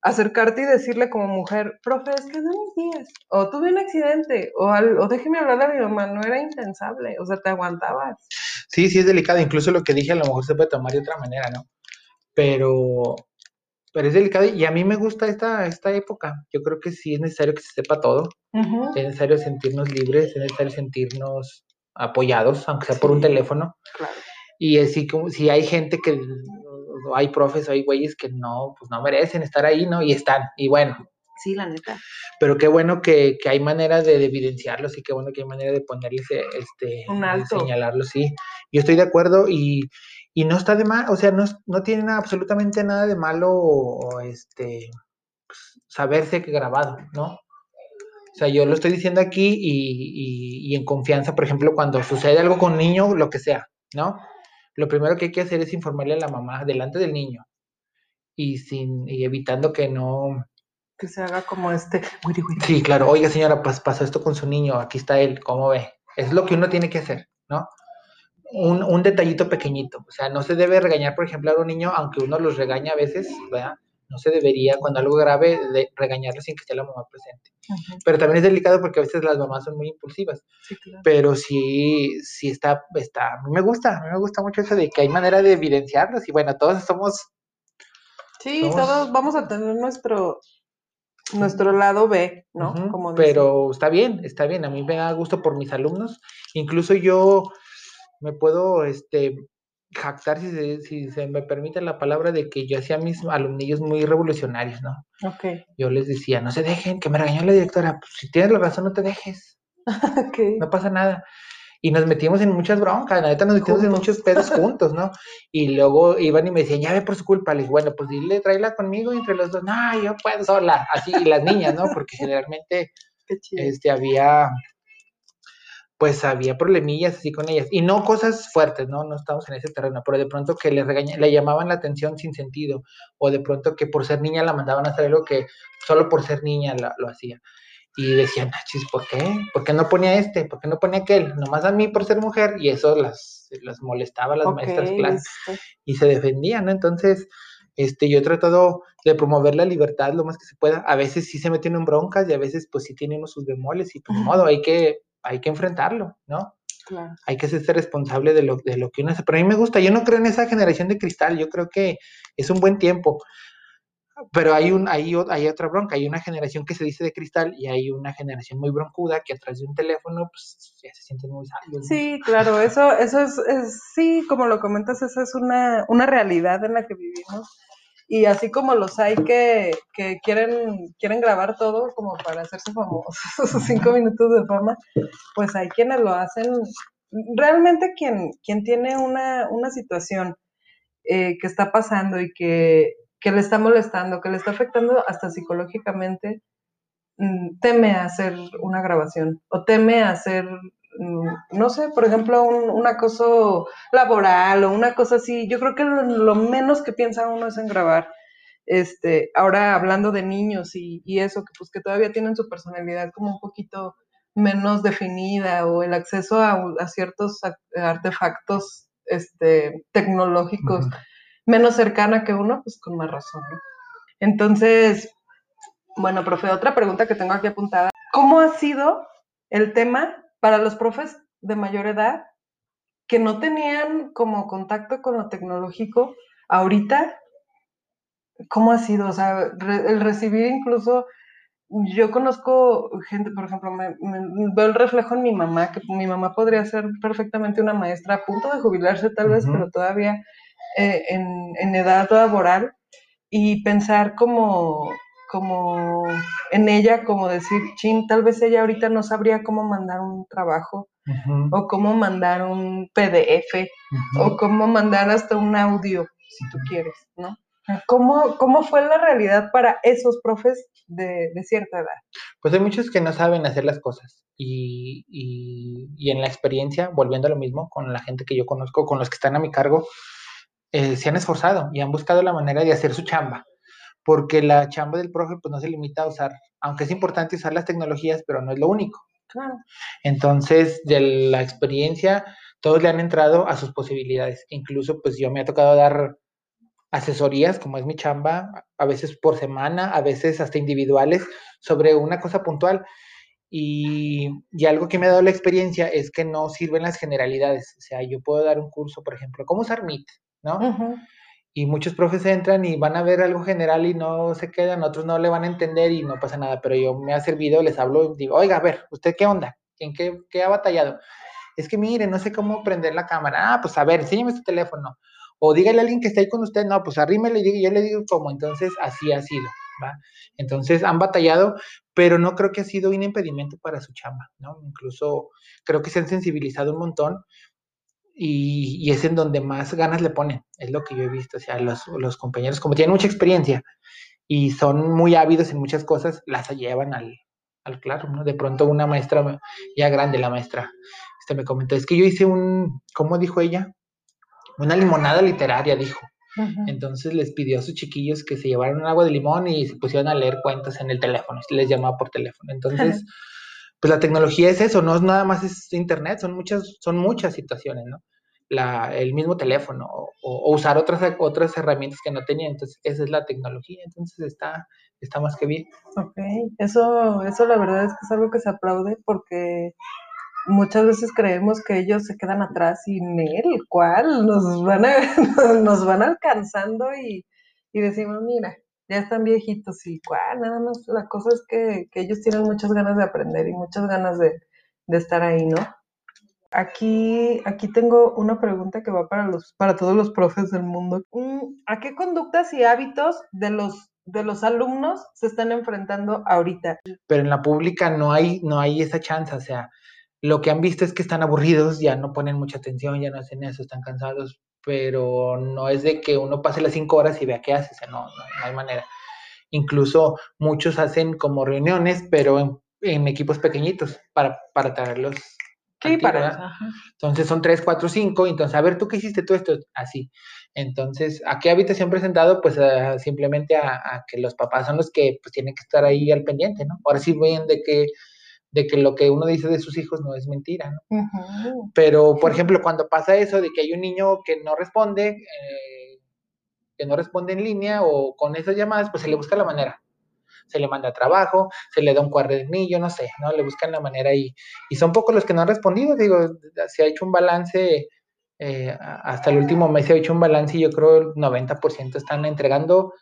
Speaker 1: Acercarte y decirle como mujer, profe, es que es de mis días, o tuve un accidente, o, al- o déjeme hablarle a mi mamá, no era impensable, o sea, te aguantabas.
Speaker 2: Sí, sí es delicado. Incluso lo que dije a lo mejor se puede tomar de otra manera, ¿no? Pero, pero es delicado y a mí me gusta esta, esta época. Yo creo que sí es necesario que se sepa todo. Es necesario sentirnos libres, es necesario sentirnos apoyados, aunque sea por un teléfono.
Speaker 1: claro.
Speaker 2: Y así como si hay gente que, hay profes, hay güeyes que no, pues no merecen estar ahí, ¿no? Y están. Y bueno,
Speaker 1: Sí, la neta.
Speaker 2: pero qué bueno que, que hay manera de, de evidenciarlos y qué bueno que hay manera de ponerles este,
Speaker 1: Un alto.
Speaker 2: señalarlos, sí. Yo estoy de acuerdo y, y no está de mal, o sea, no, no tiene nada- absolutamente nada de malo o, este, saberse que grabado, ¿no? O sea, yo lo estoy diciendo aquí y, y- y en confianza, por ejemplo, cuando sucede algo con un niño, lo que sea, ¿no? Lo primero que hay que hacer es informarle a la mamá delante del niño y, sin, y evitando que no,
Speaker 1: Que se haga como este.
Speaker 2: Sí, claro. Oiga, señora, pas- pasó esto con su niño. Aquí está él. ¿Cómo ve? Es lo que uno tiene que hacer, ¿no? Un, un detallito pequeñito. O sea, no se debe regañar, por ejemplo, a un niño, aunque uno los regaña a veces, ¿verdad? No se debería, cuando algo grave, de regañarlo sin que esté la mamá presente. Pero también es delicado porque a veces las mamás son muy impulsivas.
Speaker 1: Sí, claro.
Speaker 2: Pero sí, sí está, está, a mí me gusta, a mí me gusta mucho eso de que hay manera de evidenciarlos. Y bueno, todos somos
Speaker 1: Sí,
Speaker 2: Somos-
Speaker 1: todos vamos a tener nuestro, nuestro lado B, ¿no? Como
Speaker 2: pero está bien, está bien. A mí me da gusto por mis alumnos. Incluso yo me puedo este, jactar, si se, si se me permite la palabra, de que yo hacía a mis alumnillos muy revolucionarios, ¿no?
Speaker 1: Ok,
Speaker 2: Yo les decía, no se dejen, que me regañó la directora. Pues, si tienes la razón, no te dejes,
Speaker 1: ok.
Speaker 2: no pasa nada. Y nos metimos en muchas broncas, la neta nos metimos en muchos pedos juntos, ¿no? Y luego iban y me decían, ya ve por su culpa. Les bueno, pues dile, tráela conmigo y entre los dos, no, yo puedo sola. Así, y las niñas, ¿no? Porque generalmente este, había, pues había problemillas así con ellas. Y no cosas fuertes, ¿no? No estamos en ese terreno, pero de pronto que le, regaña, le llamaban la atención sin sentido, o de pronto que por ser niña la mandaban a hacer algo que solo por ser niña la- lo hacía. Y decían, "Ah, chis, ¿por qué? ¿Por qué no ponía este? ¿Por qué no ponía aquel? Nomás a mí por ser mujer, y eso las, las molestaba a las maestras clases y se defendían, ¿no? Entonces, este, yo he tratado de promover la libertad lo más que se pueda. A veces sí se meten en broncas y a veces pues sí tienen sus bemoles y pues de modo, hay que, hay que enfrentarlo, ¿no?
Speaker 1: Claro.
Speaker 2: Hay que ser responsable de lo, de lo que uno hace. Pero a mí me gusta, yo no creo en esa generación de cristal, yo creo que es un buen tiempo. Pero hay, un, hay, hay otra bronca, hay una generación que se dice de cristal y hay una generación muy broncuda que atrás de un teléfono pues ya se sienten muy sabios.
Speaker 1: Sí, claro, eso, eso es, es- sí, como lo comentas, esa es una, una realidad en la que vivimos. Y así como los hay que, que quieren, quieren grabar todo como para hacerse famosos, esos cinco minutos de fama, pues hay quienes lo hacen. Realmente quien, quien tiene una, una situación eh, que está pasando y que, que, le está molestando, que le está afectando hasta psicológicamente, mm, teme hacer una grabación o teme hacer, mm, no sé, por ejemplo, un, un, acoso laboral o una cosa así. Yo creo que lo, menos que piensa uno es en grabar. Este, ahora hablando de niños y, eso, que pues que todavía tienen su personalidad como un poquito menos definida o el acceso a, ciertos artefactos este, tecnológicos. Menos cercana que uno, pues con más razón. ¿no? Entonces, bueno, profe, otra pregunta que tengo aquí apuntada. ¿Cómo ha sido el tema para los profes de mayor edad que no tenían como contacto con lo tecnológico ahorita? ¿Cómo ha sido? O sea, el recibir incluso yo conozco gente, por ejemplo, me, me, veo el reflejo en mi mamá, que mi mamá podría ser perfectamente una maestra a punto de jubilarse tal vez, uh -huh. pero todavía eh, en, en, edad laboral, y pensar como, como en ella, como decir, chin, tal vez ella ahorita no sabría cómo mandar un trabajo, uh -huh. o cómo mandar un PDF, uh -huh. o cómo mandar hasta un audio, si tú quieres, ¿no? ¿Cómo, ¿Cómo, fue la realidad para esos profes de, de, cierta edad?
Speaker 2: Pues hay muchos que no saben hacer las cosas y, y, y, en la experiencia, volviendo a lo mismo, con la gente que yo conozco, con los que están a mi cargo, eh, se han esforzado y han buscado la manera de hacer su chamba, porque la chamba del profe pues no se limita a usar, aunque es importante usar las tecnologías, pero no es lo único.
Speaker 1: Claro.
Speaker 2: Entonces, de la experiencia, todos le han entrado a sus posibilidades. Incluso, pues yo me ha tocado dar asesorías, como es mi chamba, a veces por semana, a veces hasta individuales, sobre una cosa puntual. Y, y, algo que me ha dado la experiencia es que no sirven las generalidades. O sea, yo puedo dar un curso, por ejemplo, cómo usar Meet, ¿no? Uh -huh. Y muchos profes entran y van a ver algo general y no se quedan, otros no le van a entender y no pasa nada. Pero yo me ha servido, les hablo y digo, oiga, a ver, ¿usted qué onda? ¿En qué, qué ha batallado? Es que mire, no sé cómo prender la cámara. Ah, pues a ver, enséñame su teléfono o dígale a alguien que está ahí con usted, no, pues arrímele y yo le digo cómo, entonces así ha sido, ¿va? Entonces han batallado, pero no creo que ha sido un impedimento para su chamba, ¿no? Incluso creo que se han sensibilizado un montón y, y es en donde más ganas le ponen, es lo que yo he visto, o sea, los, los compañeros, como tienen mucha experiencia y son muy ávidos en muchas cosas, las llevan al, al claro, ¿no? De pronto una maestra ya grande, la maestra, este me comentó, es que yo hice un, ¿cómo dijo ella? una limonada literaria, dijo. Uh -huh. Entonces les pidió a sus chiquillos que se llevaran un agua de limón y se pusieron a leer cuentos en el teléfono, les llamaba por teléfono. Entonces. Pues la tecnología es eso, no es nada más es internet, son muchas, son muchas situaciones, ¿no? La, el mismo teléfono o, o, usar otras, otras herramientas que no tenía, entonces esa es la tecnología, entonces está, está más que bien.
Speaker 1: Ok, eso, eso la verdad es que es algo que se aplaude porque muchas veces creemos que ellos se quedan atrás y el cual nos van, a, nos van alcanzando y, y, decimos, mira, ya están viejitos y nada más la cosa es que, que, ellos tienen muchas ganas de aprender y muchas ganas de, de estar ahí, ¿no? Aquí, aquí tengo una pregunta que va para, los, para todos los profes del mundo. Mm, ¿A qué conductas y hábitos de los de los alumnos se están enfrentando ahorita.
Speaker 2: Pero en la pública no hay, no hay esa chance, o sea, lo que han visto es que están aburridos, ya no ponen mucha atención, ya no hacen eso, están cansados, pero no es de que uno pase las cinco horas y vea qué hace, o sea, no, no, no hay manera. Incluso muchos hacen como reuniones, pero en, en equipos pequeñitos para, para traerlos.
Speaker 1: Sí, para eso.
Speaker 2: Entonces son tres, cuatro, cinco, entonces, a ver, ¿tú qué hiciste tú esto? Así. Entonces, ¿a qué habitación presentado? Pues uh, simplemente a, a, que los papás son los que pues, tienen que estar ahí al pendiente, ¿no? Ahora sí ven de que de que lo que uno dice de sus hijos no es mentira, ¿no? Uh -huh. Pero, por ejemplo, cuando pasa eso de que hay un niño que no responde, eh, que no responde en línea o con esas llamadas, pues se le busca la manera. Se le manda trabajo, se le da un cuadernillo, no sé, ¿no? Le buscan la manera y, y son pocos los que no han respondido, digo, se ha hecho un balance, eh, hasta el último mes se ha hecho un balance y yo creo el 90% están entregando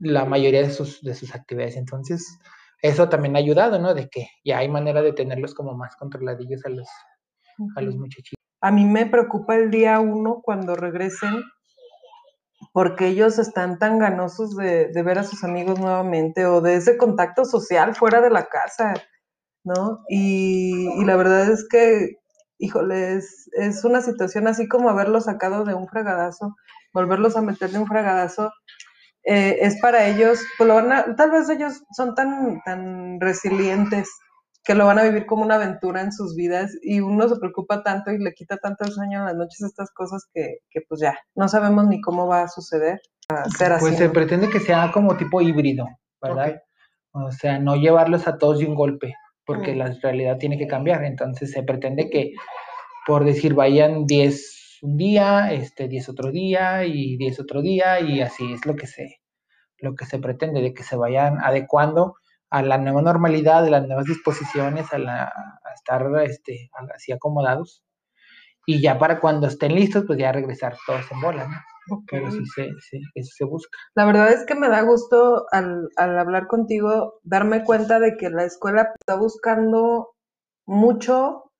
Speaker 2: la mayoría de sus, de sus actividades. Entonces, eso también ha ayudado, ¿no? De que ya hay manera de tenerlos como más controladillos a los, uh -huh. a los muchachitos.
Speaker 1: A mí me preocupa el día uno cuando regresen, porque ellos están tan ganosos de, de, ver a sus amigos nuevamente o de ese contacto social fuera de la casa, ¿no? Y, y la verdad es que, híjole, es, es, una situación así como haberlo sacado de un fregadazo volverlos a meterle un fragadazo, eh, es para ellos, pues lo van a, tal vez ellos son tan, tan resilientes que lo van a vivir como una aventura en sus vidas y uno se preocupa tanto y le quita tanto el sueño en las noches estas cosas que, que pues ya, no sabemos ni cómo va a suceder. A ser
Speaker 2: pues
Speaker 1: así,
Speaker 2: se
Speaker 1: ¿no?
Speaker 2: pretende que sea como tipo híbrido, ¿verdad? O sea, no llevarlos a todos de un golpe, porque
Speaker 1: Mm.
Speaker 2: la realidad tiene que cambiar. Entonces se pretende que, por decir, vayan 10 un día, este, 10 otro día y 10 otro día y así es lo que se, lo que se pretende, de que se vayan adecuando a la nueva normalidad, de las nuevas disposiciones, a, la, a estar este, así acomodados. Y ya para cuando estén listos, pues ya regresar todos en bola, ¿no? Pero sí, se, sí, eso se busca.
Speaker 1: La verdad es que me da gusto al, al hablar contigo darme cuenta de que la escuela está buscando mucho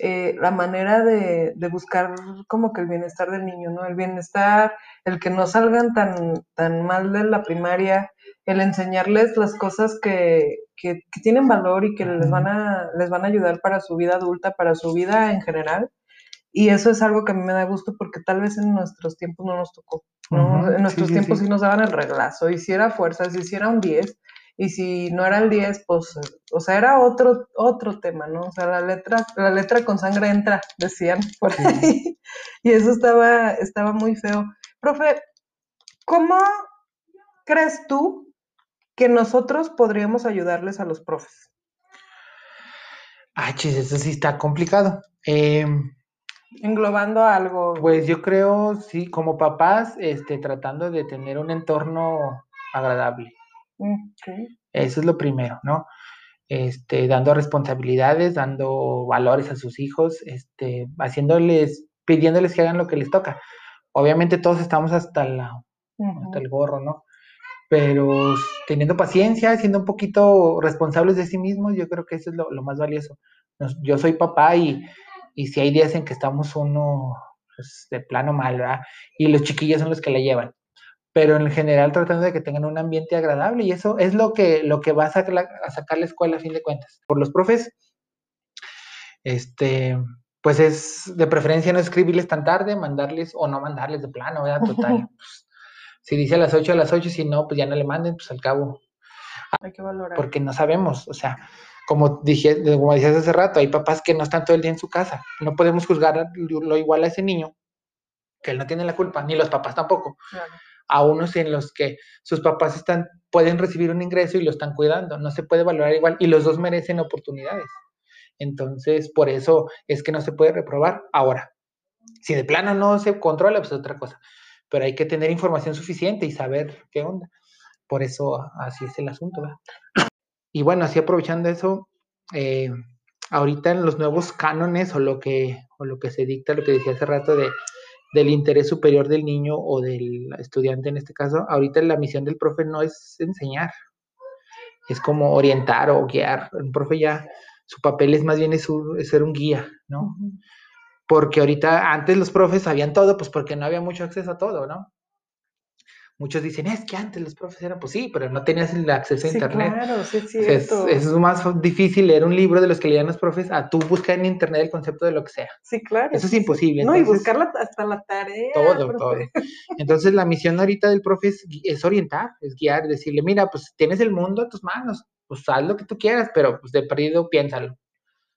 Speaker 1: eh, la manera de, de buscar como que el bienestar del niño, ¿no? El bienestar, el que no salgan tan, tan mal de la primaria, el enseñarles las cosas que, que, que tienen valor y que les van, a, les van a ayudar para su vida adulta, para su vida en general. Y eso es algo que a mí me da gusto porque tal vez en nuestros tiempos no nos tocó. En nuestros
Speaker 2: sí,
Speaker 1: tiempos
Speaker 2: sí.
Speaker 1: sí nos daban el reglazo, y si fuerza, si era un 10, y si no era el 10, pues, o sea, era otro, otro tema, ¿no? O sea, la letra, la letra con sangre entra, decían por ahí. Y eso estaba, estaba muy feo. Profe, ¿cómo crees tú que nosotros podríamos ayudarles a los profes?
Speaker 2: Ah, chis, eso sí está complicado. Em,
Speaker 1: Englobando algo.
Speaker 2: Pues yo creo, sí, como papás, este, tratando de tener un entorno agradable. Eso es lo primero, ¿no? Este, dando responsabilidades, dando valores a sus hijos, este, haciéndoles, pidiéndoles que hagan lo que les toca. Obviamente todos estamos hasta la, hasta el gorro, ¿no? Pero teniendo paciencia, siendo un poquito responsables de sí mismos, yo creo que eso es lo, lo más valioso. Nos- yo soy papá y, y si hay días en que estamos uno pues, de plano mal, ¿verdad? Y los chiquillos son los que la llevan. Pero en general tratando de que tengan un ambiente agradable y eso es lo que, lo que va a sacar, la, a sacar la escuela a fin de cuentas. Por los profes, este, pues es de preferencia no escribirles tan tarde, mandarles o no mandarles de plano, ¿verdad? Total. pues, si dice a las 8 a las 8, si no, pues ya no le manden, pues al cabo
Speaker 1: Hay que valorar.
Speaker 2: porque no sabemos, o sea, como dije, como decías hace rato, hay papás que no están todo el día en su casa, no podemos juzgar lo igual a ese niño, que él no tiene la culpa, ni los papás tampoco,
Speaker 1: Claro.
Speaker 2: A unos en los que sus papás están, pueden recibir un ingreso y lo están cuidando, no se puede valorar igual, y los dos merecen oportunidades. Entonces, por eso es que no se puede reprobar. Ahora, si de plano no se controla, pues es otra cosa, pero hay que tener información suficiente y saber qué onda. Por eso así es el asunto. Y bueno, así aprovechando eso, eh, ahorita en los nuevos cánones o lo que, o lo que se dicta, lo que decía hace rato de, del interés superior del niño o del estudiante en este caso, ahorita la misión del profe no es enseñar, es como orientar o guiar. El profe ya, su papel es más bien es, un- es ser un guía, ¿no? Porque ahorita, antes los profes sabían todo, pues porque no había mucho acceso a todo, ¿no? Muchos dicen, es que antes los profes eran, pues sí, pero no tenías el acceso a
Speaker 1: Sí,
Speaker 2: internet.
Speaker 1: claro, sí es
Speaker 2: es, más difícil leer un libro de los que leían los profes a tú buscar en internet el concepto de lo que sea.
Speaker 1: Sí, claro.
Speaker 2: Eso es imposible.
Speaker 1: No, y
Speaker 2: entonces,
Speaker 1: buscarla hasta la tarea.
Speaker 2: todo, todo.
Speaker 1: profe.
Speaker 2: Entonces la misión ahorita del profe es, es orientar, es guiar, decirle, mira, pues tienes el mundo a tus manos, pues haz lo que tú quieras, pero pues de perdido piénsalo.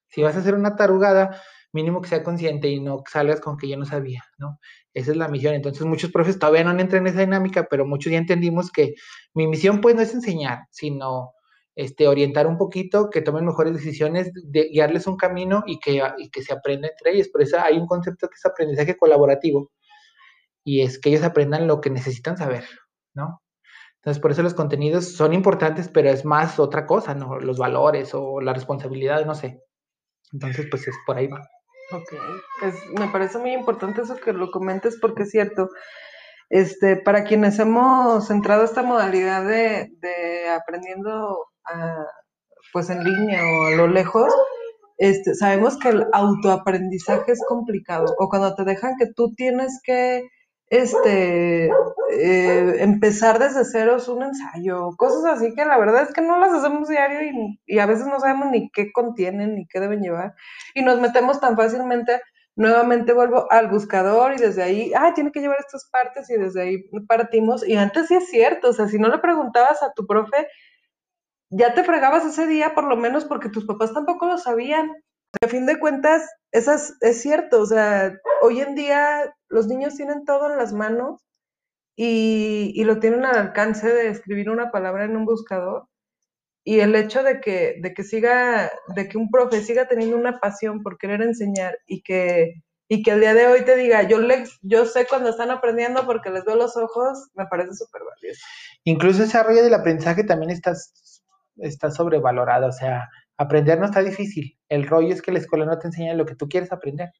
Speaker 2: Si vas a hacer una tarugada, mínimo que sea consciente y no salgas con que yo no sabía, ¿no? Esa es la misión. Entonces muchos profes todavía no entran en esa dinámica, pero muchos ya entendimos que mi misión pues no es enseñar, sino este, orientar un poquito, que tomen mejores decisiones, de, guiarles un camino y que, y que se aprenda entre ellos. Por eso hay un concepto que es aprendizaje colaborativo y es que ellos aprendan lo que necesitan saber, ¿no? Entonces, por eso los contenidos son importantes, pero es más otra cosa, ¿no? Los valores o la responsabilidad, no sé. Entonces, pues es por ahí va.
Speaker 1: Ok, pues me parece muy importante eso que lo comentes porque es cierto. Este, para quienes hemos entrado a esta modalidad de, de aprendiendo pues en línea o a lo lejos, este, sabemos que el autoaprendizaje es complicado. O cuando te dejan que tú tienes que este, eh, empezar desde cero es un ensayo, cosas así que la verdad es que no las hacemos diario y, y a veces no sabemos ni qué contienen ni qué deben llevar y nos metemos tan fácilmente nuevamente vuelvo al buscador y desde ahí, ah, tiene que llevar estas partes y desde ahí partimos. Y antes sí es cierto, o sea, si no le preguntabas a tu profe, ya te fregabas ese día por lo menos porque tus papás tampoco lo sabían. A fin de cuentas, esas, es cierto, o sea, hoy en día los niños tienen todo en las manos y, y lo tienen al alcance de escribir una palabra en un buscador y el hecho de que, de que siga, de que un profe siga teniendo una pasión por querer enseñar y que, y que el día de hoy te diga, yo, le, yo sé cuando están aprendiendo porque les veo los ojos, me parece súper valioso.
Speaker 2: Incluso ese rollo del aprendizaje también está, está sobrevalorado, o sea, aprender no está difícil, el rollo es que la escuela no te enseña lo que tú quieres aprender.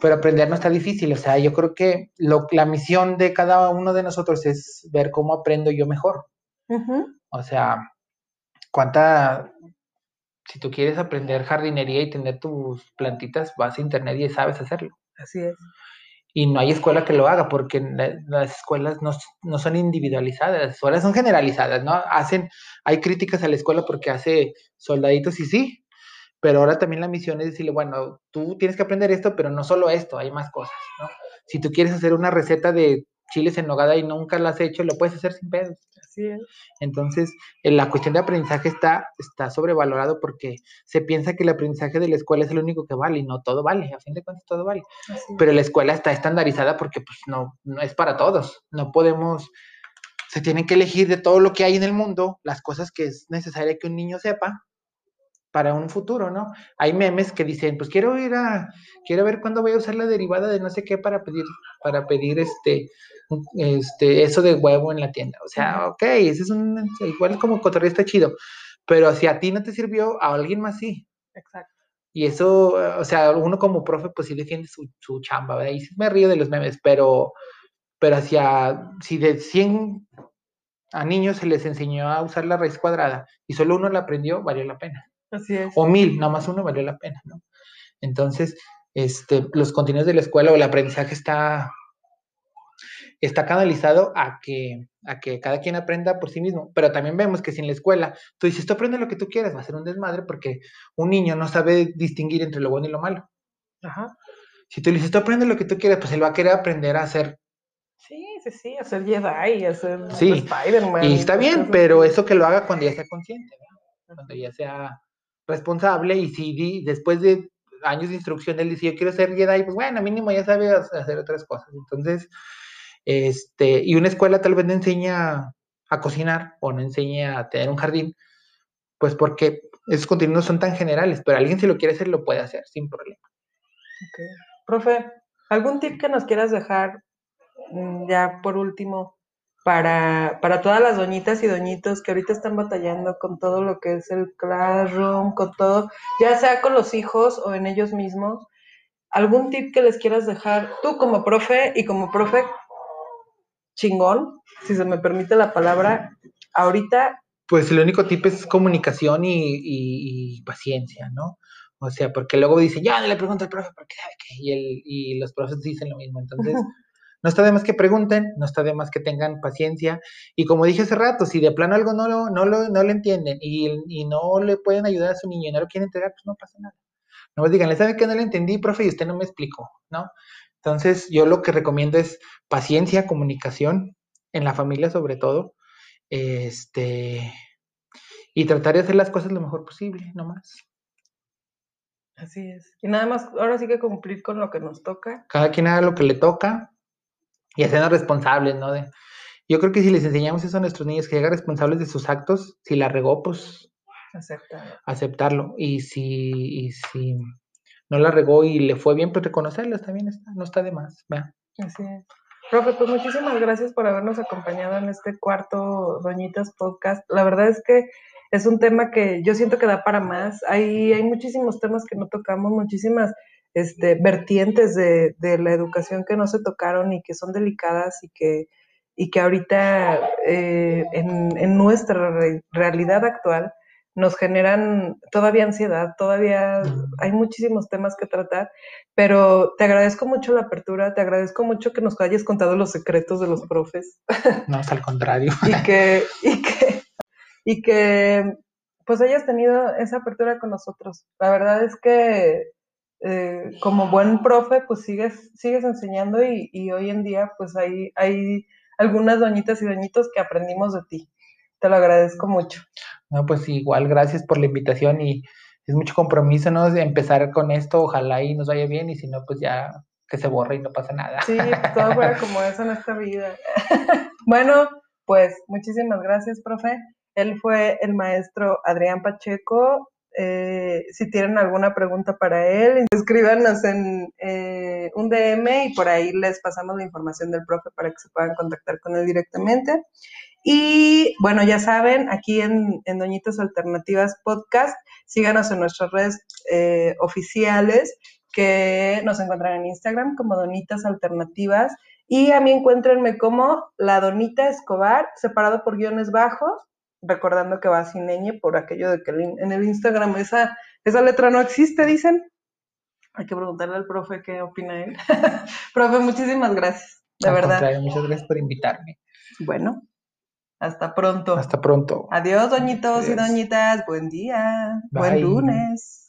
Speaker 2: Pero aprender no está difícil, o sea, yo creo que lo, la misión de cada uno de nosotros es ver cómo aprendo yo mejor. O sea, cuánta, si tú quieres aprender jardinería y tener tus plantitas, vas a internet y sabes hacerlo.
Speaker 1: Así es.
Speaker 2: Y no hay escuela que lo haga porque las escuelas no, no, son individualizadas, las escuelas son generalizadas, ¿no? Hacen, hay críticas a la escuela porque hace soldaditos y sí, pero ahora también la misión es decirle, bueno, tú tienes que aprender esto, pero no solo esto, hay más cosas, ¿no? Si tú quieres hacer una receta de chiles en nogada y nunca la has hecho, lo puedes hacer sin pedos. Entonces, la cuestión de aprendizaje está, está sobrevalorado porque se piensa que el aprendizaje de la escuela es el único que vale y no todo vale, a fin de cuentas todo vale. Pero la escuela está estandarizada porque pues no, no es para todos, no podemos, se tienen que elegir de todo lo que hay en el mundo, las cosas que es necesario que un niño sepa para un futuro, ¿no? Hay memes que dicen, pues quiero ir a, quiero ver cuándo voy a usar la derivada de no sé qué para pedir, para pedir este, este, eso de huevo en la tienda. O sea, ok, ese es un, igual como cotorreo está chido, pero si a ti no te sirvió, a alguien más sí.
Speaker 1: Exacto.
Speaker 2: Y eso, o sea, uno como profe, pues sí defiende su, su chamba, ¿verdad? Y sí me río de los memes, pero, pero hacia, si de 100 a niños se les enseñó a usar la raíz cuadrada y solo uno la aprendió, valió la pena.
Speaker 1: Así es.
Speaker 2: O mil, nada más uno valió la pena, ¿no? Entonces, este, los contenidos de la escuela o el aprendizaje está, está canalizado a que, a que cada quien aprenda por sí mismo. Pero también vemos que si en la escuela tú dices, tú aprendes lo que tú quieras, va a ser un desmadre porque un niño no sabe distinguir entre lo bueno y lo malo.
Speaker 1: Ajá.
Speaker 2: Si tú le dices, tú aprendes lo que tú quieras, pues él va a querer aprender a hacer
Speaker 1: Sí, sí, sí, hacer Jedi, hacer
Speaker 2: sí. Spider-Man. Y está bien, pero eso que lo haga cuando ya sea consciente, ¿no? cuando ya sea responsable y si después de años de instrucción él dice yo quiero ser Jedi, pues bueno, mínimo ya sabe hacer otras cosas. Entonces, este, y una escuela tal vez no enseña a cocinar o no enseña a tener un jardín, pues porque esos contenidos son tan generales, pero alguien si lo quiere hacer lo puede hacer sin problema.
Speaker 1: Okay. Profe, ¿algún tip que nos quieras dejar mm, ya por último para, para todas las doñitas y doñitos que ahorita están batallando con todo lo que es el classroom, con todo, ya sea con los hijos o en ellos mismos. ¿Algún tip que les quieras dejar tú como profe y como profe chingón, si se me permite la palabra, ahorita?
Speaker 2: Pues el único tip es comunicación y, paciencia, ¿no? O sea, porque luego dicen, ya no le pregunto al profe porque sabe que, y, el, y los profes dicen lo mismo. Entonces, No está de más que pregunten, no está de más que tengan paciencia. Y como dije hace rato, si de plano algo no lo, no lo, no lo entienden y, no le pueden ayudar a su niño y no lo quieren entregar, pues no pasa nada. No digan, ¿le sabe que no le entendí, profe? Y usted no me explicó, ¿no? Entonces, yo lo que recomiendo es paciencia, comunicación, en la familia sobre todo, este, y tratar de hacer las cosas lo mejor posible, no más.
Speaker 1: Así es. Y nada más, ahora sí que cumplir con lo que nos toca.
Speaker 2: Cada quien haga lo que le toca, y hacernos responsables, ¿no? De, yo creo que si les enseñamos eso a nuestros niños, que hagan responsables de sus actos, si la regó, pues
Speaker 1: aceptarlo.
Speaker 2: aceptarlo. Y si, y si no la regó y le fue bien, pues reconocerlo, está bien, está, no está de más.
Speaker 1: Así es. Profe, pues muchísimas gracias por habernos acompañado en este cuarto Doñitas Podcast. La verdad es que es un tema que yo siento que da para más. Hay, hay muchísimos temas que no tocamos, muchísimas este, vertientes de, la educación que no se tocaron y que son delicadas y que, y que ahorita eh, en, nuestra realidad actual nos generan todavía ansiedad, todavía hay muchísimos temas que tratar, pero te agradezco mucho la apertura, te agradezco mucho que nos hayas contado los secretos de los profes.
Speaker 2: No, es al contrario.
Speaker 1: y que, y que, y que pues hayas tenido esa apertura con nosotros. La verdad es que eh, como buen profe, pues sigues, sigues enseñando y, y, hoy en día pues hay, hay algunas doñitas y doñitos que aprendimos de ti. Te lo agradezco mucho.
Speaker 2: No, pues igual, gracias por la invitación y es mucho compromiso, ¿no? De empezar con esto, ojalá y nos vaya bien y si no, pues ya que se borre y no pasa nada.
Speaker 1: Sí, todo fuera como eso en esta vida. bueno, pues muchísimas gracias, profe. Él fue el maestro Adrián Pacheco. Eh, si tienen alguna pregunta para él, escríbanos en eh, un DM y por ahí les pasamos la información del profe para que se puedan contactar con él directamente. Y bueno, ya saben, aquí en, en Doñitas Alternativas Podcast, síganos en nuestras redes eh, oficiales que nos encuentran en Instagram como Donitas Alternativas y a mí encuéntrenme como la Donita Escobar, separado por guiones bajos, recordando que va sin ñ por aquello de que en el Instagram esa, esa letra no existe, dicen. Hay que preguntarle al profe qué opina él. profe, muchísimas gracias, de verdad.
Speaker 2: muchas gracias por invitarme.
Speaker 1: Bueno, hasta pronto.
Speaker 2: Hasta pronto.
Speaker 1: Adiós, doñitos y doñitas. Buen día. Buen lunes.